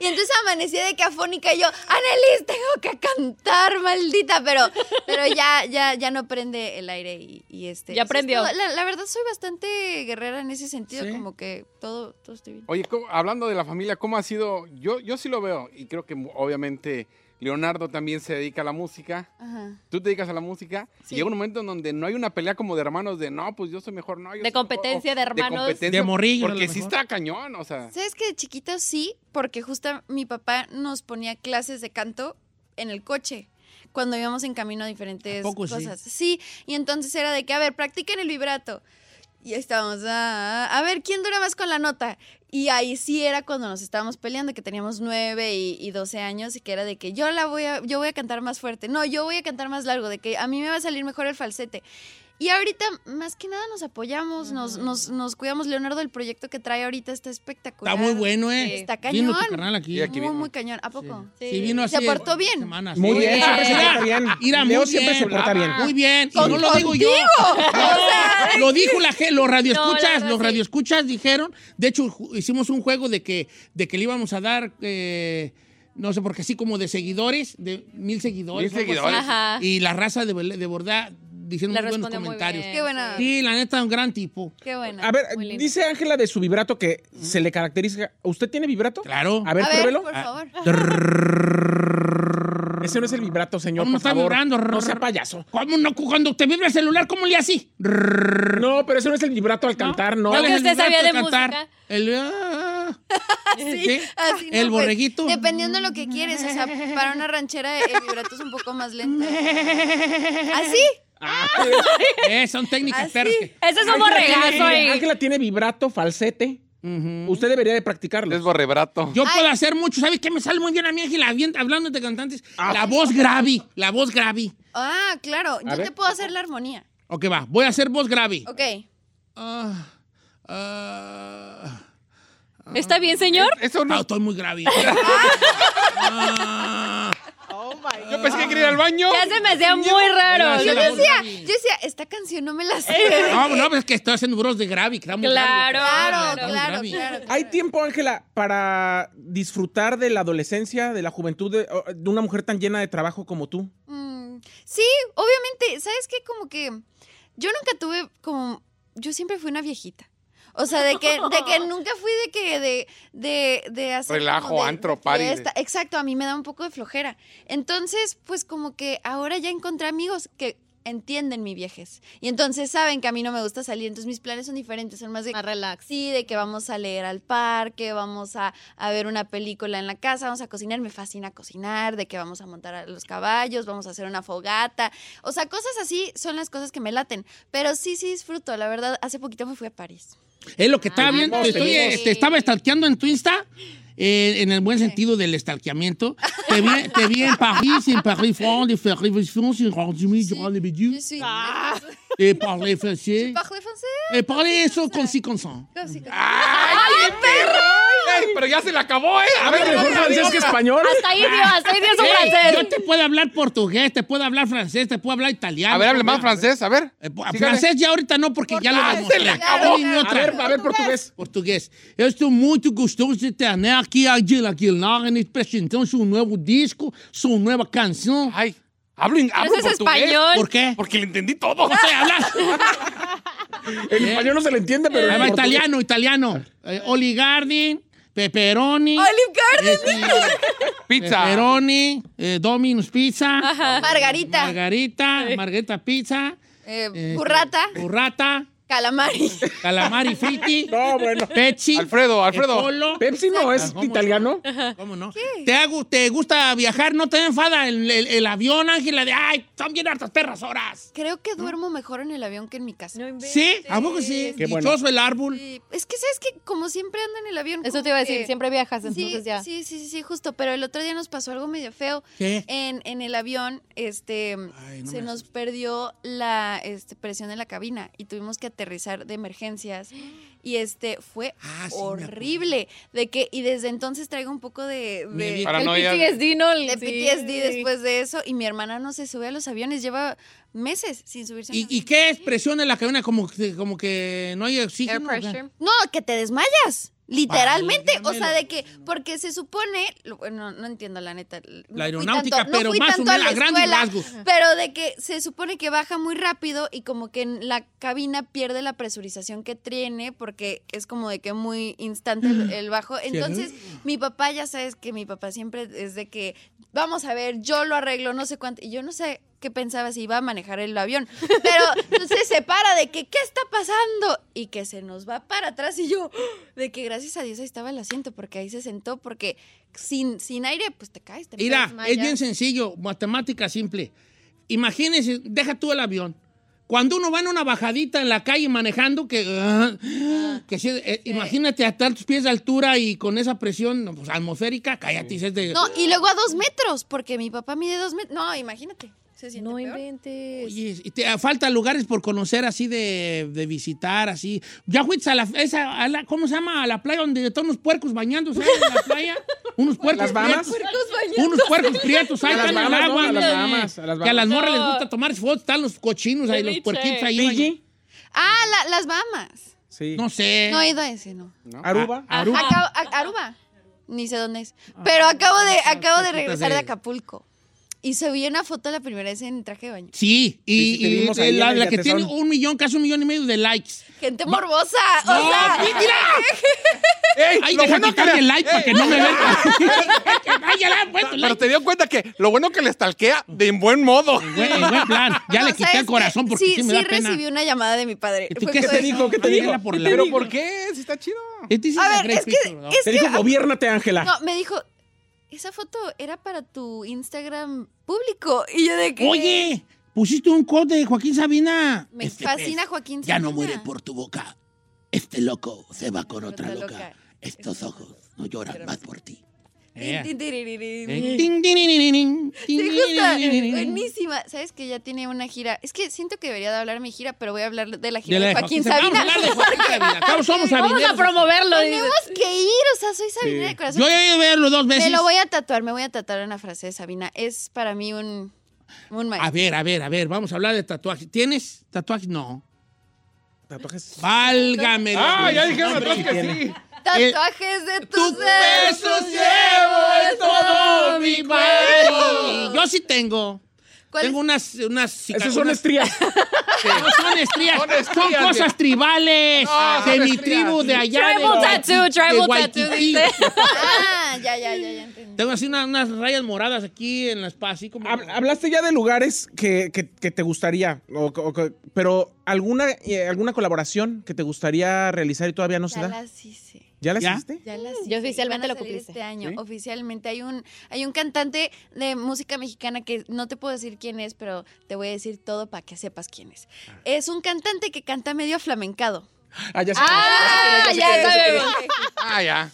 Y entonces amanecía de que afónica y yo, Annelies, tengo que cantar, maldita, pero, pero ya, ya, ya no prende el aire y, y este. Ya es prendió. todo. La, la verdad soy bastante guerrera en ese sentido, Sí. como que todo, todo estoy bien. Oye, ¿cómo- hablando de la familia, ¿cómo ha sido? Yo, yo sí lo veo y creo que obviamente Leonardo también se dedica a la música. Ajá. Tú te dedicas a la música. Sí. Y llega un momento en donde no hay una pelea como de hermanos de no, pues yo soy mejor, no. yo De soy competencia mejor", de hermanos. competencia, De morrillos, a lo Porque sí está cañón, o sea. ¿Sabes que de chiquitos sí? Porque justo mi papá nos ponía clases de canto en el coche cuando íbamos en camino a diferentes ¿A poco sí? cosas. Sí? y entonces era de que, a ver, practiquen el vibrato. Y estábamos, ah, a ver, ¿quién dura más con la nota? Y ahí sí era cuando nos estábamos peleando, que teníamos 9 y, y 12 años, y que era de que yo la voy a, yo voy a cantar más fuerte. No, yo voy a cantar más largo, de que a mí me va a salir mejor el falsete. Y ahorita, más que nada, nos apoyamos, nos, nos, nos cuidamos. Leonardo, el proyecto que trae ahorita está espectacacular. Está muy bueno, ¿eh? Está Vino cañón. tu carnal aquí. Aquí muy, vino. muy cañón. ¿A poco? Sí, vino así. ¿Se portó bien? Semanas. Muy bien, siempre se porta bien. Mira, Leo muy siempre bien. se porta bien. Muy bien. Y no lo digo yo. No, lo dijo la gente, los radioescuchas, No, los sí. radioescuchas dijeron, de hecho hicimos un juego de que, de que le íbamos a dar, eh, no sé, porque así como de seguidores, de mil seguidores. Mil seguidores. Ajá. Y la raza de, de Bordá diciendo Le muy buenos muy comentarios. bien. Qué buena. Sí, la neta, un gran tipo. Qué buena. A ver, dice Ángela de su vibrato que se le caracteriza. ¿Usted tiene vibrato? Claro. A ver, a ver, pruébelo. por Ah. favor. Ese no es el vibrato, señor, ¿Cómo por está favor. vibrando? No sea payaso. ¿Cómo no? Cuando te vibra el celular, ¿cómo le así? No, pero ese no es el vibrato al cantar, no. ¿Cuál que es el usted sabía vibrato de cantar? música. El... ah, ¿sí? Así, no, El pues, borreguito. dependiendo de lo que quieres. O sea, para una ranchera el vibrato es un poco más lento. ¿Así? Eh, son técnicas Así. perras. que- Ese es un Ángela tiene- borregazo ahí. Ángela tiene vibrato, falsete. Ujú. Usted debería de practicarlo. Es borrebrato. Yo Ay. puedo hacer mucho. ¿Sabes qué me sale muy bien a mí, Ángela? Bien, Hablando de cantantes. La voz grave. La voz grave. Ah, claro. Yo ver. te puedo hacer la armonía. Ok, va. Voy a hacer voz grave. Ok. Ah, ah, ¿Está bien, señor? Eso no, no. estoy muy grave. Ah, my Yo pensé que quería ir al baño. Ya se me hacía muy raro. Yo decía, yo decía, esta canción no me la sé. no, no, pues es que estoy haciendo bros de muy Claro, grave. Claro, claro, claro. ¿Hay tiempo, Ángela, para disfrutar de la adolescencia, de la juventud de, de una mujer tan llena de trabajo como tú? Mm, sí, obviamente. ¿Sabes qué? Como que yo nunca tuve como... Yo siempre fui una viejita. O sea, de que, de que nunca fui de que de, de, de hacer Relajo, de- antro, party. Exacto, a mí me da un poco de flojera. Entonces, pues como que ahora ya encontré amigos que entienden mi viejez. Y entonces saben que a mí no me gusta salir. Entonces mis planes son diferentes, son más de... Más relax. Sí, de que vamos a leer al parque, vamos a, a ver una película en la casa, vamos a cocinar, me fascina cocinar, de que vamos a montar a los caballos, vamos a hacer una fogata. O sea, cosas así son las cosas que me laten. Pero sí, sí disfruto. La verdad, hace poquito me fui a París. Es lo que estaba Ah, viendo. Te, estoy, sí. eh, te estaba stalkeando en tu Insta. eh, en el buen sentido del stalkeamiento. Te vi, te vi en París, en Paris, France, de faire révolution sur Randumi durant les Je bédieux, suis... et parler français. Parle français? Et parler eso con sí, con son. Casi, casi. ¡Ay, perro! Ey, pero ya se le acabó, ¿eh? A Habla mejor francés que español. Hasta ahí dio, hasta ahí dio su francés. yo te puedo hablar portugués, te puedo hablar francés, te puedo hablar italiano. A ver, hable más francés, a ver. Eh, Sígale. francés ya ahorita no, porque ya lo Ah, demostré. se le acabó. A ver, a ver, portugués. Português. Eu estou muito gostoso de ter né, aqui a Gil Aguilar apresentando seu novo disco, sua nova canção. Ay, hablo, hablo es portugués. español. ¿Por qué? Porque le entendí todo. No sé hablar. En español no se le entiende, pero en Ahí va, portugués- italiano, italiano. Eh, Oli Gardin, pepperoni. Olive Garden. Pizza. Pepperoni, eh, Domino's Pizza. Ajá. Margarita. Margarita, Margarita Pizza. Eh, eh, burrata. Burrata. Calamari. Calamari friti. No, bueno. Pepsi. Alfredo, Alfredo. Pepsi no es ¿Cómo no? italiano. ¿Cómo no? ¿Te, hago- ¿Te gusta viajar? ¿No te enfada el, el- el avión, Ángela? De, ay, son bien hartas perras horas. Creo que duermo mejor en el avión que en mi casa. ¿Sí? ¿A poco sí? Qué bueno. El árbol. Sí, Es que sabes que como siempre ando en el avión. Eso te iba a decir, que- siempre viajas, Sí, entonces ya. Sí, sí, sí, sí, justo. Pero el otro día nos pasó algo medio feo. ¿Qué? En, en el avión, este, Ay, no se nos perdió la este, presión en la cabina y tuvimos que aterrizar de emergencias. Y este fue Ah, sí, horrible. De que, y desde entonces traigo un poco de, de, Paranoia. El PTSD, ¿no? El- de sí. PTSD después de eso. Y mi hermana no se sube a los aviones, lleva meses sin subirse ¿Y, y qué es presión en la cabina? Como, que- como que no hay Air oxígeno. ¿o qué? pressure. No, que te desmayas. Literalmente, o sea, de que, porque se supone, bueno, no entiendo la neta. no La aeronáutica, tanto- no pero fui más o menos la a grandes rasgos. Pero de que se supone que baja muy rápido y como que en la cabina pierde la presurización que tiene porque es como de que muy instante el, el bajo. Entonces, mi papá, ya sabes que mi papá siempre es de que, vamos a ver, yo lo arreglo, no sé cuánto, y yo no sé qué pensaba si iba a manejar el avión, pero entonces se para de que, ¿qué está pasando? Y que se nos va para atrás y yo, de que gracias a Dios ahí estaba el asiento porque ahí se sentó porque sin, sin aire pues te caes. Te Mira, es bien sencillo, matemática simple. Imagínese, deja tú el avión. Cuando uno va en una bajadita en la calle manejando, que, ah, que sí, eh, imagínate a tantos pies de altura y con esa presión pues, atmosférica, cállate, es de... No, y luego a dos metros, porque mi papá mide dos metros. No, imagínate. Se siente No peor. inventes. Oye, y te falta lugares por conocer así de, de visitar, así. Ya fuiste a la, esa, a la- ¿cómo se llama? A la playa donde están unos puercos bañándose ahí en la playa. Unos puercos ¿Las Bahamas? prietos. Unos puercos prietos ahí A las están en el Bahamas, ¿no? agua. A las. Bahamas, a las Que a las morras les gusta tomar fotos, están los cochinos ahí, los puerquitos ahí. Ah, la- las Bahamas. Sí. No sé. No he ido a ese, no. Aruba. A- Aruba. Acabo- a- Aruba. Ni sé dónde es. Pero acabo de, acabo de regresar de- Acapulco. Y subí una foto la primera vez en traje de baño. Sí, y, Sí, sí, te y vimos ahí la, en el la que tiene un millón, casi un millón y medio de likes. Gente morbosa. O No, sea, mira. ¡Ey! Ay, lo deja bueno que quitarle le- el like para que no me vean. Ay, ya le han puesto Pero like. te dio cuenta que lo bueno que le stalkea de en buen modo. En buen, en buen plan. Ya no, le quité ¿sabes el corazón porque sí, sí, me sí da pena. recibí una llamada de mi padre. ¿Y tú Fue qué como te de- dijo? ¿Qué te dijo? por la- ¿Pero por qué? Si está chido. Is A ver, great es que- picture, ¿no? es Te dijo, gobiérnate, Ángela. No, me dijo, esa foto era para tu Instagram público. Y yo de que... Oye, pusiste un code de Joaquín Sabina. Me Este fascina pez Joaquín Ya no Sabina. muere por tu boca. Este loco se va con otra Otra loca. loca. Estos ojos no lloran más por ti. Eh. Eh. Sí, justo. Buenísima. Sabes que ya tiene una gira. Es que siento que debería de hablar mi gira, pero voy a hablar de la gira De de, la de Joaquín Joaquín Sabina. Sabina. Vamos a hablar de Joaquín Sabina. Acá somos Vamos a promoverlo. Tenemos que ir, o sea, soy Sabina de corazón. Yo he ido a verlo dos veces. Me lo voy a tatuar, me voy a tatuar una frase de Sabina. Es para mí un, un maestro. A ver, a ver, a ver, vamos a hablar de tatuajes. ¿Tienes tatuajes? No. Tatuajes. Válgame. Ah, ya dijeron atrás que sí. Tatuajes de tus Tu besos llevo en todo mi cuerpo. Yo sí tengo. ¿Cuál Tengo unas, unas Esas son unas- estrías. No son estrías, Son estrías cosas tribales No, de mi tribu de allá. Tribal de tattoo, de tribal tattoo, dice. Ah, ya, ya, ya, ya entendí. Tengo así una- unas rayas moradas aquí en la espalda, así como... Hab- Hablaste ya de lugares que, que- que te gustaría, o- pero ¿alguna, eh, alguna colaboración que te gustaría realizar y todavía no se Ya da. las hice. ¿Ya la ¿Ya? hiciste? Ya las Ya hice, oficialmente van a lo cumpliste. Este año, ¿Sí? oficialmente. Hay un, hay un cantante de música mexicana que no te puedo decir quién es, pero te voy a decir todo para que sepas quién es. Es un cantante que canta medio flamencado. Ah, ya sé. Ah, ya sabemos. Ah, ya.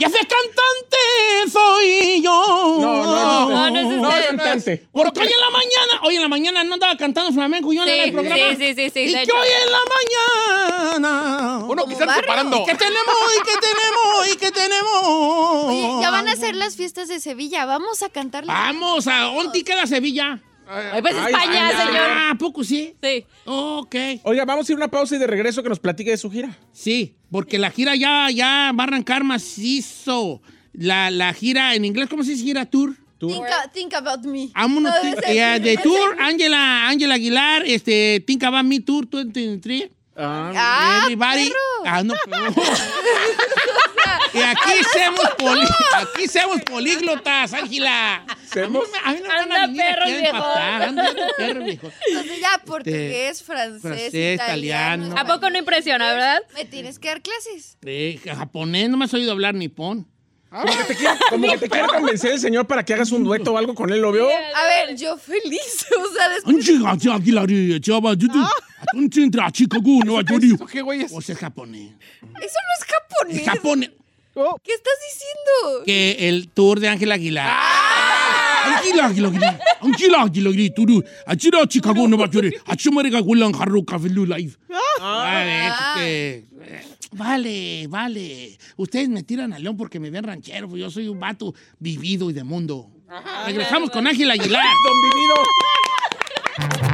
¡Ya sé cantante soy yo! No, no, No, no es no, usted. cantante. Porque hoy en la mañana, hoy en la mañana no andaba cantando flamenco yo en Sí, el programa. sí, sí, sí, sí, Y de que hecho. hoy en la mañana. Uno Como quizás barrio. ¿Y qué tenemos? ¿Y qué tenemos? ¿Y qué tenemos? Oye, ya van a ser las fiestas de Sevilla. Vamos a cantarle. Vamos, ¿a dónde queda Sevilla? Ay, pues España, ay, señor. Ah, ¿a poco sí? Sí. Ok. Oiga, vamos a ir a una pausa y de regreso que nos platique de su gira. Sí, porque la gira ya, ya va a arrancar macizo. La, la gira, en inglés, ¿cómo se dice gira? Tour. Think, a- think about me. Vámonos, No, think- ese- yeah, de ese- tour, Ángela Ángela Aguilar, este, Think About Me Tour 2023. Ah, Everybody. Ah, no, pero- y aquí somos, poli- aquí somos políglotas, Ángela. ¿Semos? A mí no me van a Anda, venir aquí perro, a viejo. empatar, anda, anda, perro, viejo. Entonces ya, portugués, francés, francés, italiano. italiano. ¿A poco no impresiona, verdad? Me tienes que dar clases. Eh, japonés, no me has oído hablar nipón. Como que te quiere, como que te quiere convencer el señor para que hagas un dueto o algo con él, ¿lo vio? A ver, yo feliz. O sea, después. ¿Qué güey es? O sea, es japonés. Eso no es japonés. Es japonés. ¿Qué estás diciendo? Que el tour de Ángel Aguilar. Ángel Aguilar. Ángel Aguilar. Turu. Achira Chicago no va a llorar. Gulan Harro Cafelu Live. Vale, Vale, vale. Ustedes me tiran al león porque me ven ranchero. pues Yo soy un vato vivido y de mundo. Regresamos con Ángel Aguilar. Don Vivido.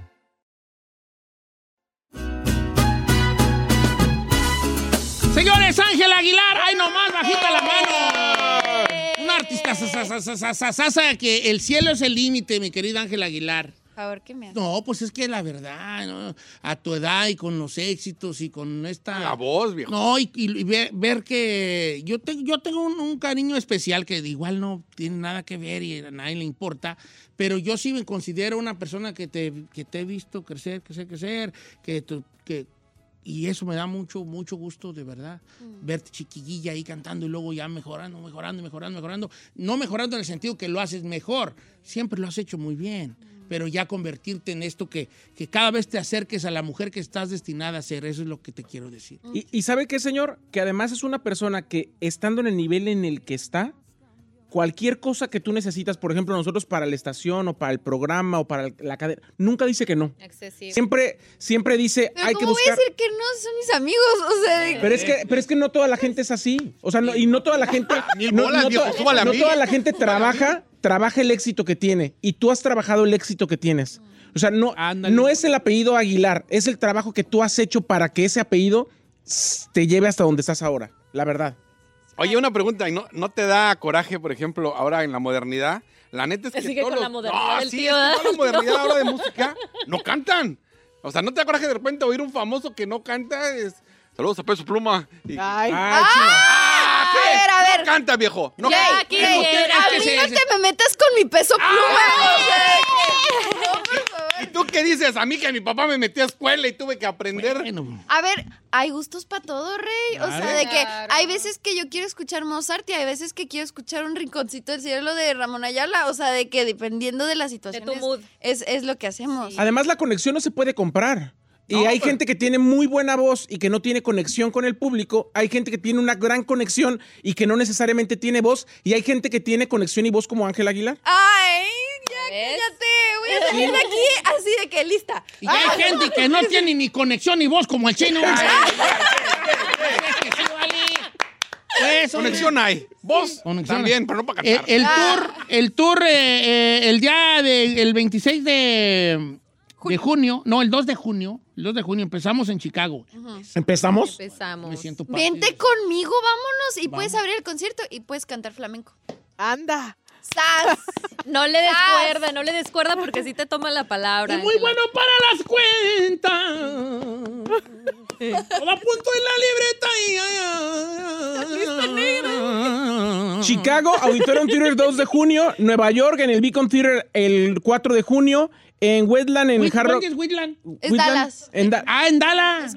Señores, Ángel Aguilar, ay nomás, bajita la mano. Un artista sa- sa- sa- sa- sa- sa- sa- que el cielo es el límite, mi querida Ángel Aguilar. Favor, ¿qué me haces? No, pues es que la verdad, ¿no? a tu edad y con los éxitos y con esta... La voz, viejo. No, y, y ver, ver que yo, te- yo tengo un, un cariño especial que igual no tiene nada que ver y a nadie le importa, pero yo sí me considero una persona que te, que te he visto crecer, crecer, crecer, que, tu- que y eso me da mucho, mucho gusto, de verdad. Verte chiquillilla ahí cantando y luego ya mejorando, mejorando, mejorando, mejorando. No mejorando en el sentido que lo haces mejor, siempre lo has hecho muy bien. Pero ya convertirte en esto que, que cada vez te acerques a la mujer que estás destinada a ser, eso es lo que te quiero decir. Y, y ¿sabe qué, señor? Que además es una persona que, estando en el nivel en el que está, cualquier cosa que tú necesitas, por ejemplo, nosotros para la estación o para el programa o para la cadena, nunca dice que no. Excesivo. Siempre, siempre dice, Pero hay que ¿cómo voy a buscar... decir que no son mis amigos? O sea, Pero es, que, pero es que no toda la gente es así. O sea, no- y no toda la gente. No, bolas, toda la gente trabaja, trabaja el éxito que tiene. Y tú has trabajado el éxito que tienes. O sea, no, no es el apellido Aguilar, es el trabajo que tú has hecho para que ese apellido te lleve hasta donde estás ahora. La verdad. Oye, una pregunta, ¿y no, no te da coraje, por ejemplo, ahora en la modernidad? La neta es que Sigue todos con la modernidad No, sí, tío, es que toda la ¿verdad? modernidad No. ahora de música no cantan. O sea, ¿no te da coraje de repente oír un famoso que no canta? Es... Saludos a Peso Pluma. Y- Ay. ¡Ah, ¿qué? A ver, a ver. No canta, viejo. No Ya, canta. a mí no te me metas con mi peso pluma. o sea, de que- no, por favor. ¿Y tú qué dices? A mí que mi papá me metió a escuela y tuve que aprender. Bueno, A ver, hay gustos para todo, Rey. O sea, de que hay veces que yo quiero escuchar Mozart y hay veces que quiero escuchar un rinconcito del cielo de Ramón Ayala. O sea, de que dependiendo de la situación tu mood. es, es lo que hacemos. Además, la conexión no se puede comprar. Y No, hay pero- gente que tiene muy buena voz y que no tiene conexión con el público. Hay gente que tiene una gran conexión y que no necesariamente tiene voz. Y hay gente que tiene conexión y voz como Ángel Aguilar. Ay. Cállate. Voy a salir de aquí así de que lista. y ya hay gente que no tiene ni conexión ni voz como el chino. Pues, Conexión hay. Vos Conexión. también, pero no para cantar. el Ah. tour, el tour, eh, eh, el día del 26 de, de junio, no, el 2 de junio, el 2 de junio empezamos en Chicago. ¿Empezamos? Empezamos. Me siento parte Vente de- conmigo, vámonos. Y puedes abrir el concierto y puedes cantar flamenco. Anda. ¡Sas! No le descuerda, no le descuerda porque sí te toma la palabra. Y muy bueno para las cuentas. Todo a punto en la libreta y... Chicago, Auditorium Theater 2 de junio. Nueva York, en el Beacon Theater el 4 de junio. En Wetland, en el Hard Rock. ¿cuál es Wheatland? Es Dallas. en Da- Ah, en Dallas.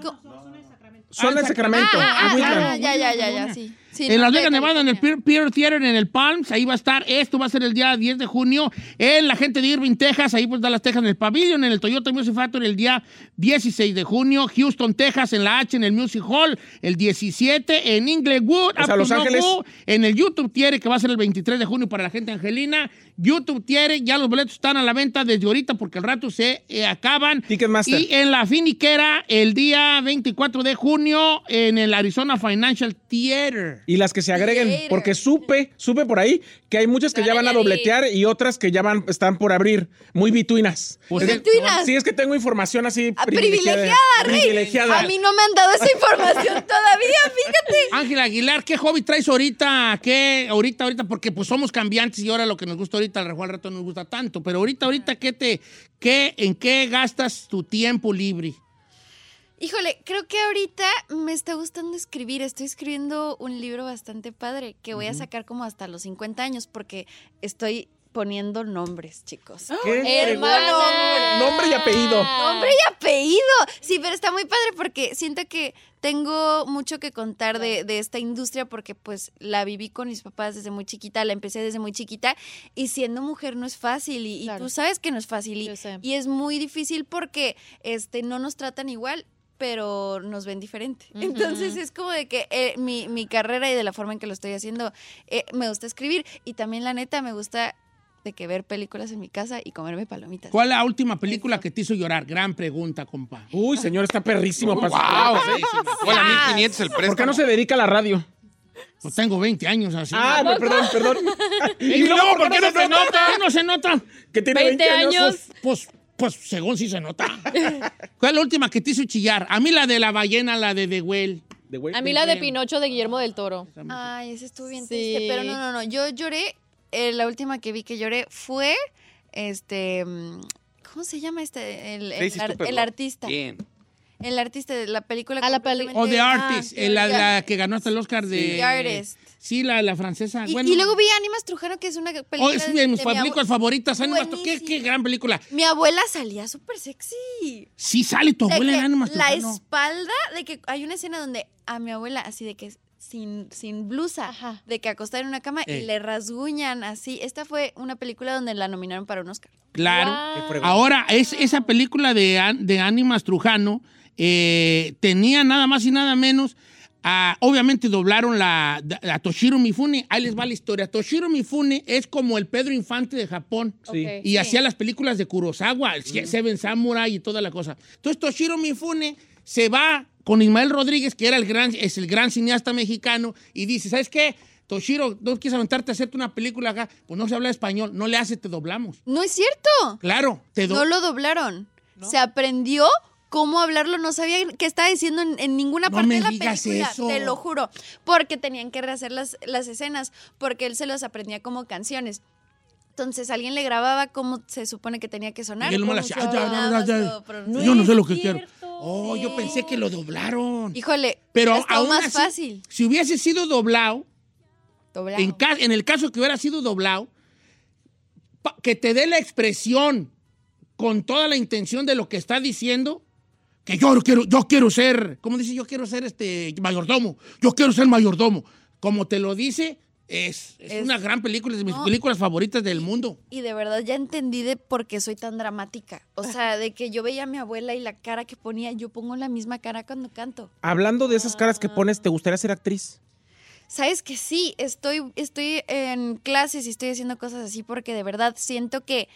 Son en Sacramento. Ah, en ah, Wheatland. ah, ya, ya, ya, ya, sí. Sí, en no, Las de Vegas, Nevada, en el. Pier, Pier Theater, en el Palms, ahí va a estar. Esto va a ser el día 10 de junio. En la gente de Irving, Texas, ahí pues Dallas, Texas, en el Pavilion, en el Toyota Music Factory, el día 16 de junio. Houston, Texas, en la H, en el Music Hall, el 17. En Inglewood, O sea, Los Ángeles. Ojo, en el YouTube Tiere, que va a ser el 23 de junio para la gente angelina. YouTube Tiere, ya los boletos están a la venta desde ahorita porque al rato se eh, acaban. Ticketmaster. Y en la finiquera, el día 24 de junio, en el Arizona Financial Theater. Y las que se agreguen, Theater. porque supe, supe por ahí que hay muchas que ya van a dobletear y otras que ya van, están por abrir. Muy bituinas. Pues Es es- que- ¿Bituinas? Sí, es que tengo información así Ah, privilegiada, Rey. privilegiada. A mí no me han dado esa información todavía, fíjate. Ángela Aguilar, ¿qué hobby traes ahorita? ¿Qué ahorita, ahorita? Porque pues somos cambiantes y ahora lo que nos gusta ahorita, al al rato no nos gusta tanto. Pero ahorita, ahorita, ¿qué te, qué, ¿en qué gastas tu tiempo libre? Híjole, creo que ahorita me está gustando escribir. Estoy escribiendo un libro bastante padre que voy a sacar como hasta los 50 años porque estoy poniendo nombres, chicos. ¿Qué? Hermana. Nombre y apellido. Nombre y apellido. Sí, pero está muy padre porque siento que tengo mucho que contar de, de esta industria porque pues la viví con mis papás desde muy chiquita, la empecé desde muy chiquita y siendo mujer no es fácil y, tú sabes que no es fácil y, Yo sé. y es muy difícil porque este no nos tratan igual pero nos ven diferente. Entonces es como de que eh, mi, mi carrera y de la forma en que lo estoy haciendo, eh, me gusta escribir y también la neta me gusta de que ver películas en mi casa y comerme palomitas. ¿Cuál es la última película que te hizo llorar? Gran pregunta, compa. Uy, señor, está perrísimo. para su- ¡Wow! Hola, 1500 el préstamo. ¿Por qué no se dedica a la radio? Pues tengo 20 años así. Ah, no, perdón, perdón. ¿Y luego por qué no se nota? ¿Qué no se nota? Que tiene 20 años. Pues, pues, según sí se nota. ¿Cuál es la última que te hizo chillar? A mí la de la ballena, la de The güey. A mí la de Pinocho de Guillermo del Toro. Ay, ese estuvo bien Sí. triste. Pero no, no, no. Yo lloré. Eh, la última que vi que lloré fue este. mm, ¿Cómo se llama este? El, el artista. Bien. El artista de la película. Ah, la peli- O The Ah, Artist, eh, la, la que ganó hasta el Oscar de... The Artist. Sí, la, la francesa. Y, bueno, y luego vi Ánimas Trujano, que es una película. Oh, es de mis mi películas favoritas. Animas, ¿qué, Buenísima. qué gran película. Mi abuela salía súper sexy. Sí sale tu De abuela en Animas La Trujano. espalda, de que hay una escena donde a mi abuela, así de que sin, sin blusa, Ajá. de que acostada en una cama Eh. y le rasguñan así. Esta fue una película donde la nominaron para un Oscar. Claro. Ahora, es, esa película de, de Ánimas Trujano eh, tenía nada más y nada menos. a- obviamente doblaron la, a Toshiro Mifune. Ahí les va la historia. Toshiro Mifune es como el Pedro Infante de Japón. Sí. Y hacía las películas de Kurosawa, el Seven Samurai y toda la cosa. Entonces Toshiro Mifune se va con Ismael Rodríguez, que era el gran, es el gran cineasta mexicano, y dice, ¿sabes qué? Toshiro, ¿no quieres aventarte a hacerte una película acá? Pues no se habla español, no le hace, te doblamos. No es cierto. Claro, te do No lo doblaron. Se aprendió cómo hablarlo. No sabía qué estaba diciendo en, en ninguna No parte me de la digas película. eso. Te lo juro. Porque tenían que rehacer las, las escenas. Porque él se los aprendía como canciones. Entonces alguien le grababa cómo se supone que tenía que sonar. Y él le hacía, "Ah, ya, ya, ya, ya". pronunciaba. Yo no sé lo que quiero. Oh, yo pensé que lo doblaron. Híjole, Pero aún más así, fácil. Si hubiese sido doblado, Doblado. en, en el caso que hubiera sido doblado, que te dé la expresión con toda la intención de lo que está diciendo, que yo quiero, yo quiero ser, ¿cómo dice? Yo quiero ser este mayordomo, yo quiero ser mayordomo. Como te lo dice, es, es Es- una gran película, es de mis No. películas favoritas del mundo. Y de verdad ya entendí de por qué soy tan dramática. O sea, de que yo veía a mi abuela y la cara que ponía, yo pongo la misma cara cuando canto. Hablando de esas caras que pones, ¿te gustaría ser actriz? Sabes que sí, estoy, estoy en clases y estoy haciendo cosas así porque de verdad siento que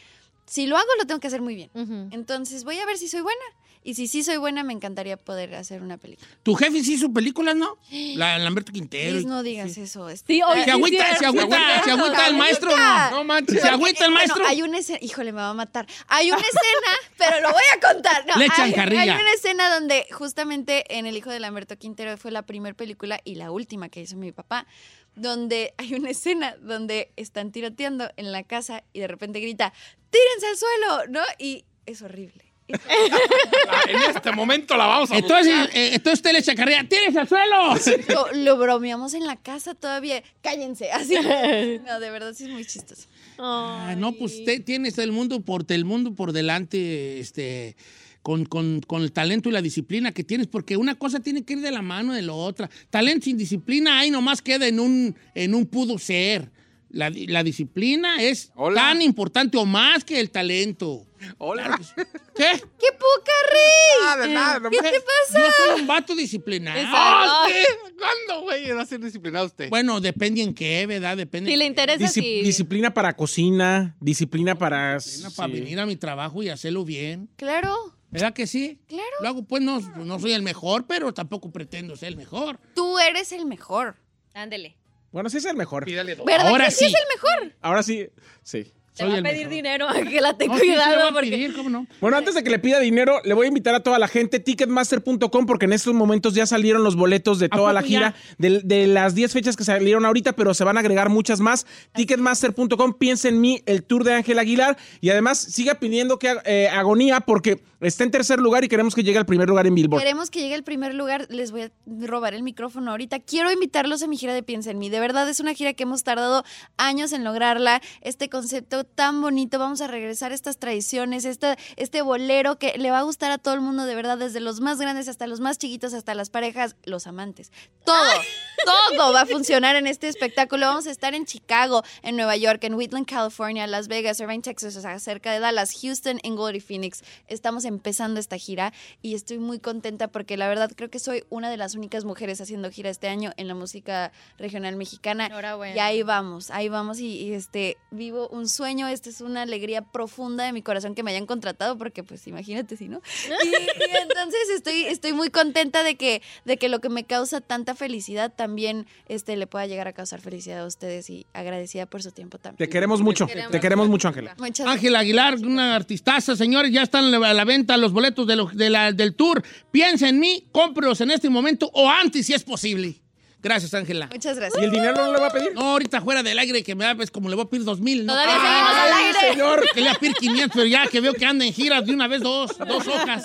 si lo hago lo tengo que hacer muy bien. Entonces voy a ver si soy buena. Y si sí soy buena, me encantaría poder hacer una película. Tu jefe sí hizo películas, ¿no? La Lamberto Quintero. No digas eso. es- Sí, oye, Se agüita, se agüita, se agüita el maestro. agüita. No manches. Se agüita el bueno, maestro. hay una escena, híjole, me va a matar. Hay una escena, pero lo voy a contar. No, Le echan hay, carrilla. hay una escena donde justamente en El hijo de Lamberto Quintero fue la primera película y la última que hizo mi papá, donde hay una escena donde están tiroteando en la casa y de repente grita, tírense al suelo, ¿no? Y es horrible. En este momento la vamos a Entonces, eh, entonces usted le echa carrera. ¡Tienes al suelo! Lo, lo bromeamos en la casa todavía. Cállense, así. No, de verdad sí es muy chistoso. Ah, no, pues usted tiene el mundo por el mundo por delante, este, con, con- con el talento y la disciplina que tienes, porque una cosa tiene que ir de la mano de la otra. Talento sin disciplina ahí nomás queda en un, en un pudo ser. La, la disciplina es tan importante o más que el talento. Hola. ¿Qué? ¡Qué poca, Rey! Nada, nada, ¿Qué nomás- te pasa? Yo soy un vato disciplinado. ¡Ah, sí! ¿Cuándo, güey? Va a ser disciplinado usted. Bueno, depende en qué, ¿verdad? Depende. Si le interesa, Disci- sí. Disciplina para cocina, disciplina para... Disciplina para sí. venir a mi trabajo y hacerlo bien. Claro, ¿Verdad que sí? claro. Lo hago, pues no, no soy el mejor, pero tampoco pretendo ser el mejor. Tú eres el mejor. Ándele. Bueno, sí es el mejor. Pídale dos. ¿Verdad Ahora que sí, sí. es el mejor? Ahora sí, sí. Te Soy va a pedir mejor. dinero, Ángela, ten No, sí, sí cuidado. a porque... pedir, ¿cómo no? Bueno, antes de que le pida dinero, le voy a invitar a toda la gente, ticketmaster.com, porque en estos momentos ya salieron los boletos de ¿A toda la gira, de, de las 10 fechas que salieron ahorita, pero se van a agregar muchas más. Ticketmaster.com, piensa en mí, el tour de Ángel Aguilar, y además siga pidiendo que eh, agonía, porque está en tercer lugar y queremos que llegue al primer lugar en Billboard. Queremos que llegue el primer lugar. Les voy a robar el micrófono ahorita. Quiero invitarlos a mi gira de Piensa en mí. De verdad es una gira que hemos tardado años en lograrla. Este concepto tan bonito. Vamos a regresar estas tradiciones, este, este bolero que le va a gustar a todo el mundo, de verdad, desde los más grandes hasta los más chiquitos, hasta las parejas, los amantes. Todo, todo va a funcionar en este espectáculo. Vamos a estar en Chicago, en Nueva York, en Wheatland, California, Las Vegas, Irvine, Texas, o sea, cerca de Dallas, Houston, Inglewood y Phoenix. Estamos empezando esta gira y estoy muy contenta porque la verdad creo que soy una de las únicas mujeres haciendo gira este año en la música regional mexicana. Enhorabuena. Y ahí vamos, ahí vamos y, y, este vivo un sueño, esta es una alegría profunda de mi corazón que me hayan contratado porque pues imagínate si no. Y, y entonces estoy estoy muy contenta de que de que lo que me causa tanta felicidad también este le pueda llegar a causar felicidad a ustedes y agradecida por su tiempo también. Te queremos mucho, te queremos mucho, Ángela. Muchas Ángel Aguilar, una artistaza, señores, ya están a la venta los boletos de lo- de la- del tour. Piensa en mí, cómprelos en este momento o antes si es posible. Gracias, Ángela. Muchas gracias. ¿Y el dinero no le va a pedir? No, ahorita fuera del aire que me da, pues como le voy a pedir dos mil. ¿no? Todavía seguimos al aire. señor, que le voy a pedir 500, pero ya que veo que anda en giras de una vez dos, dos hojas.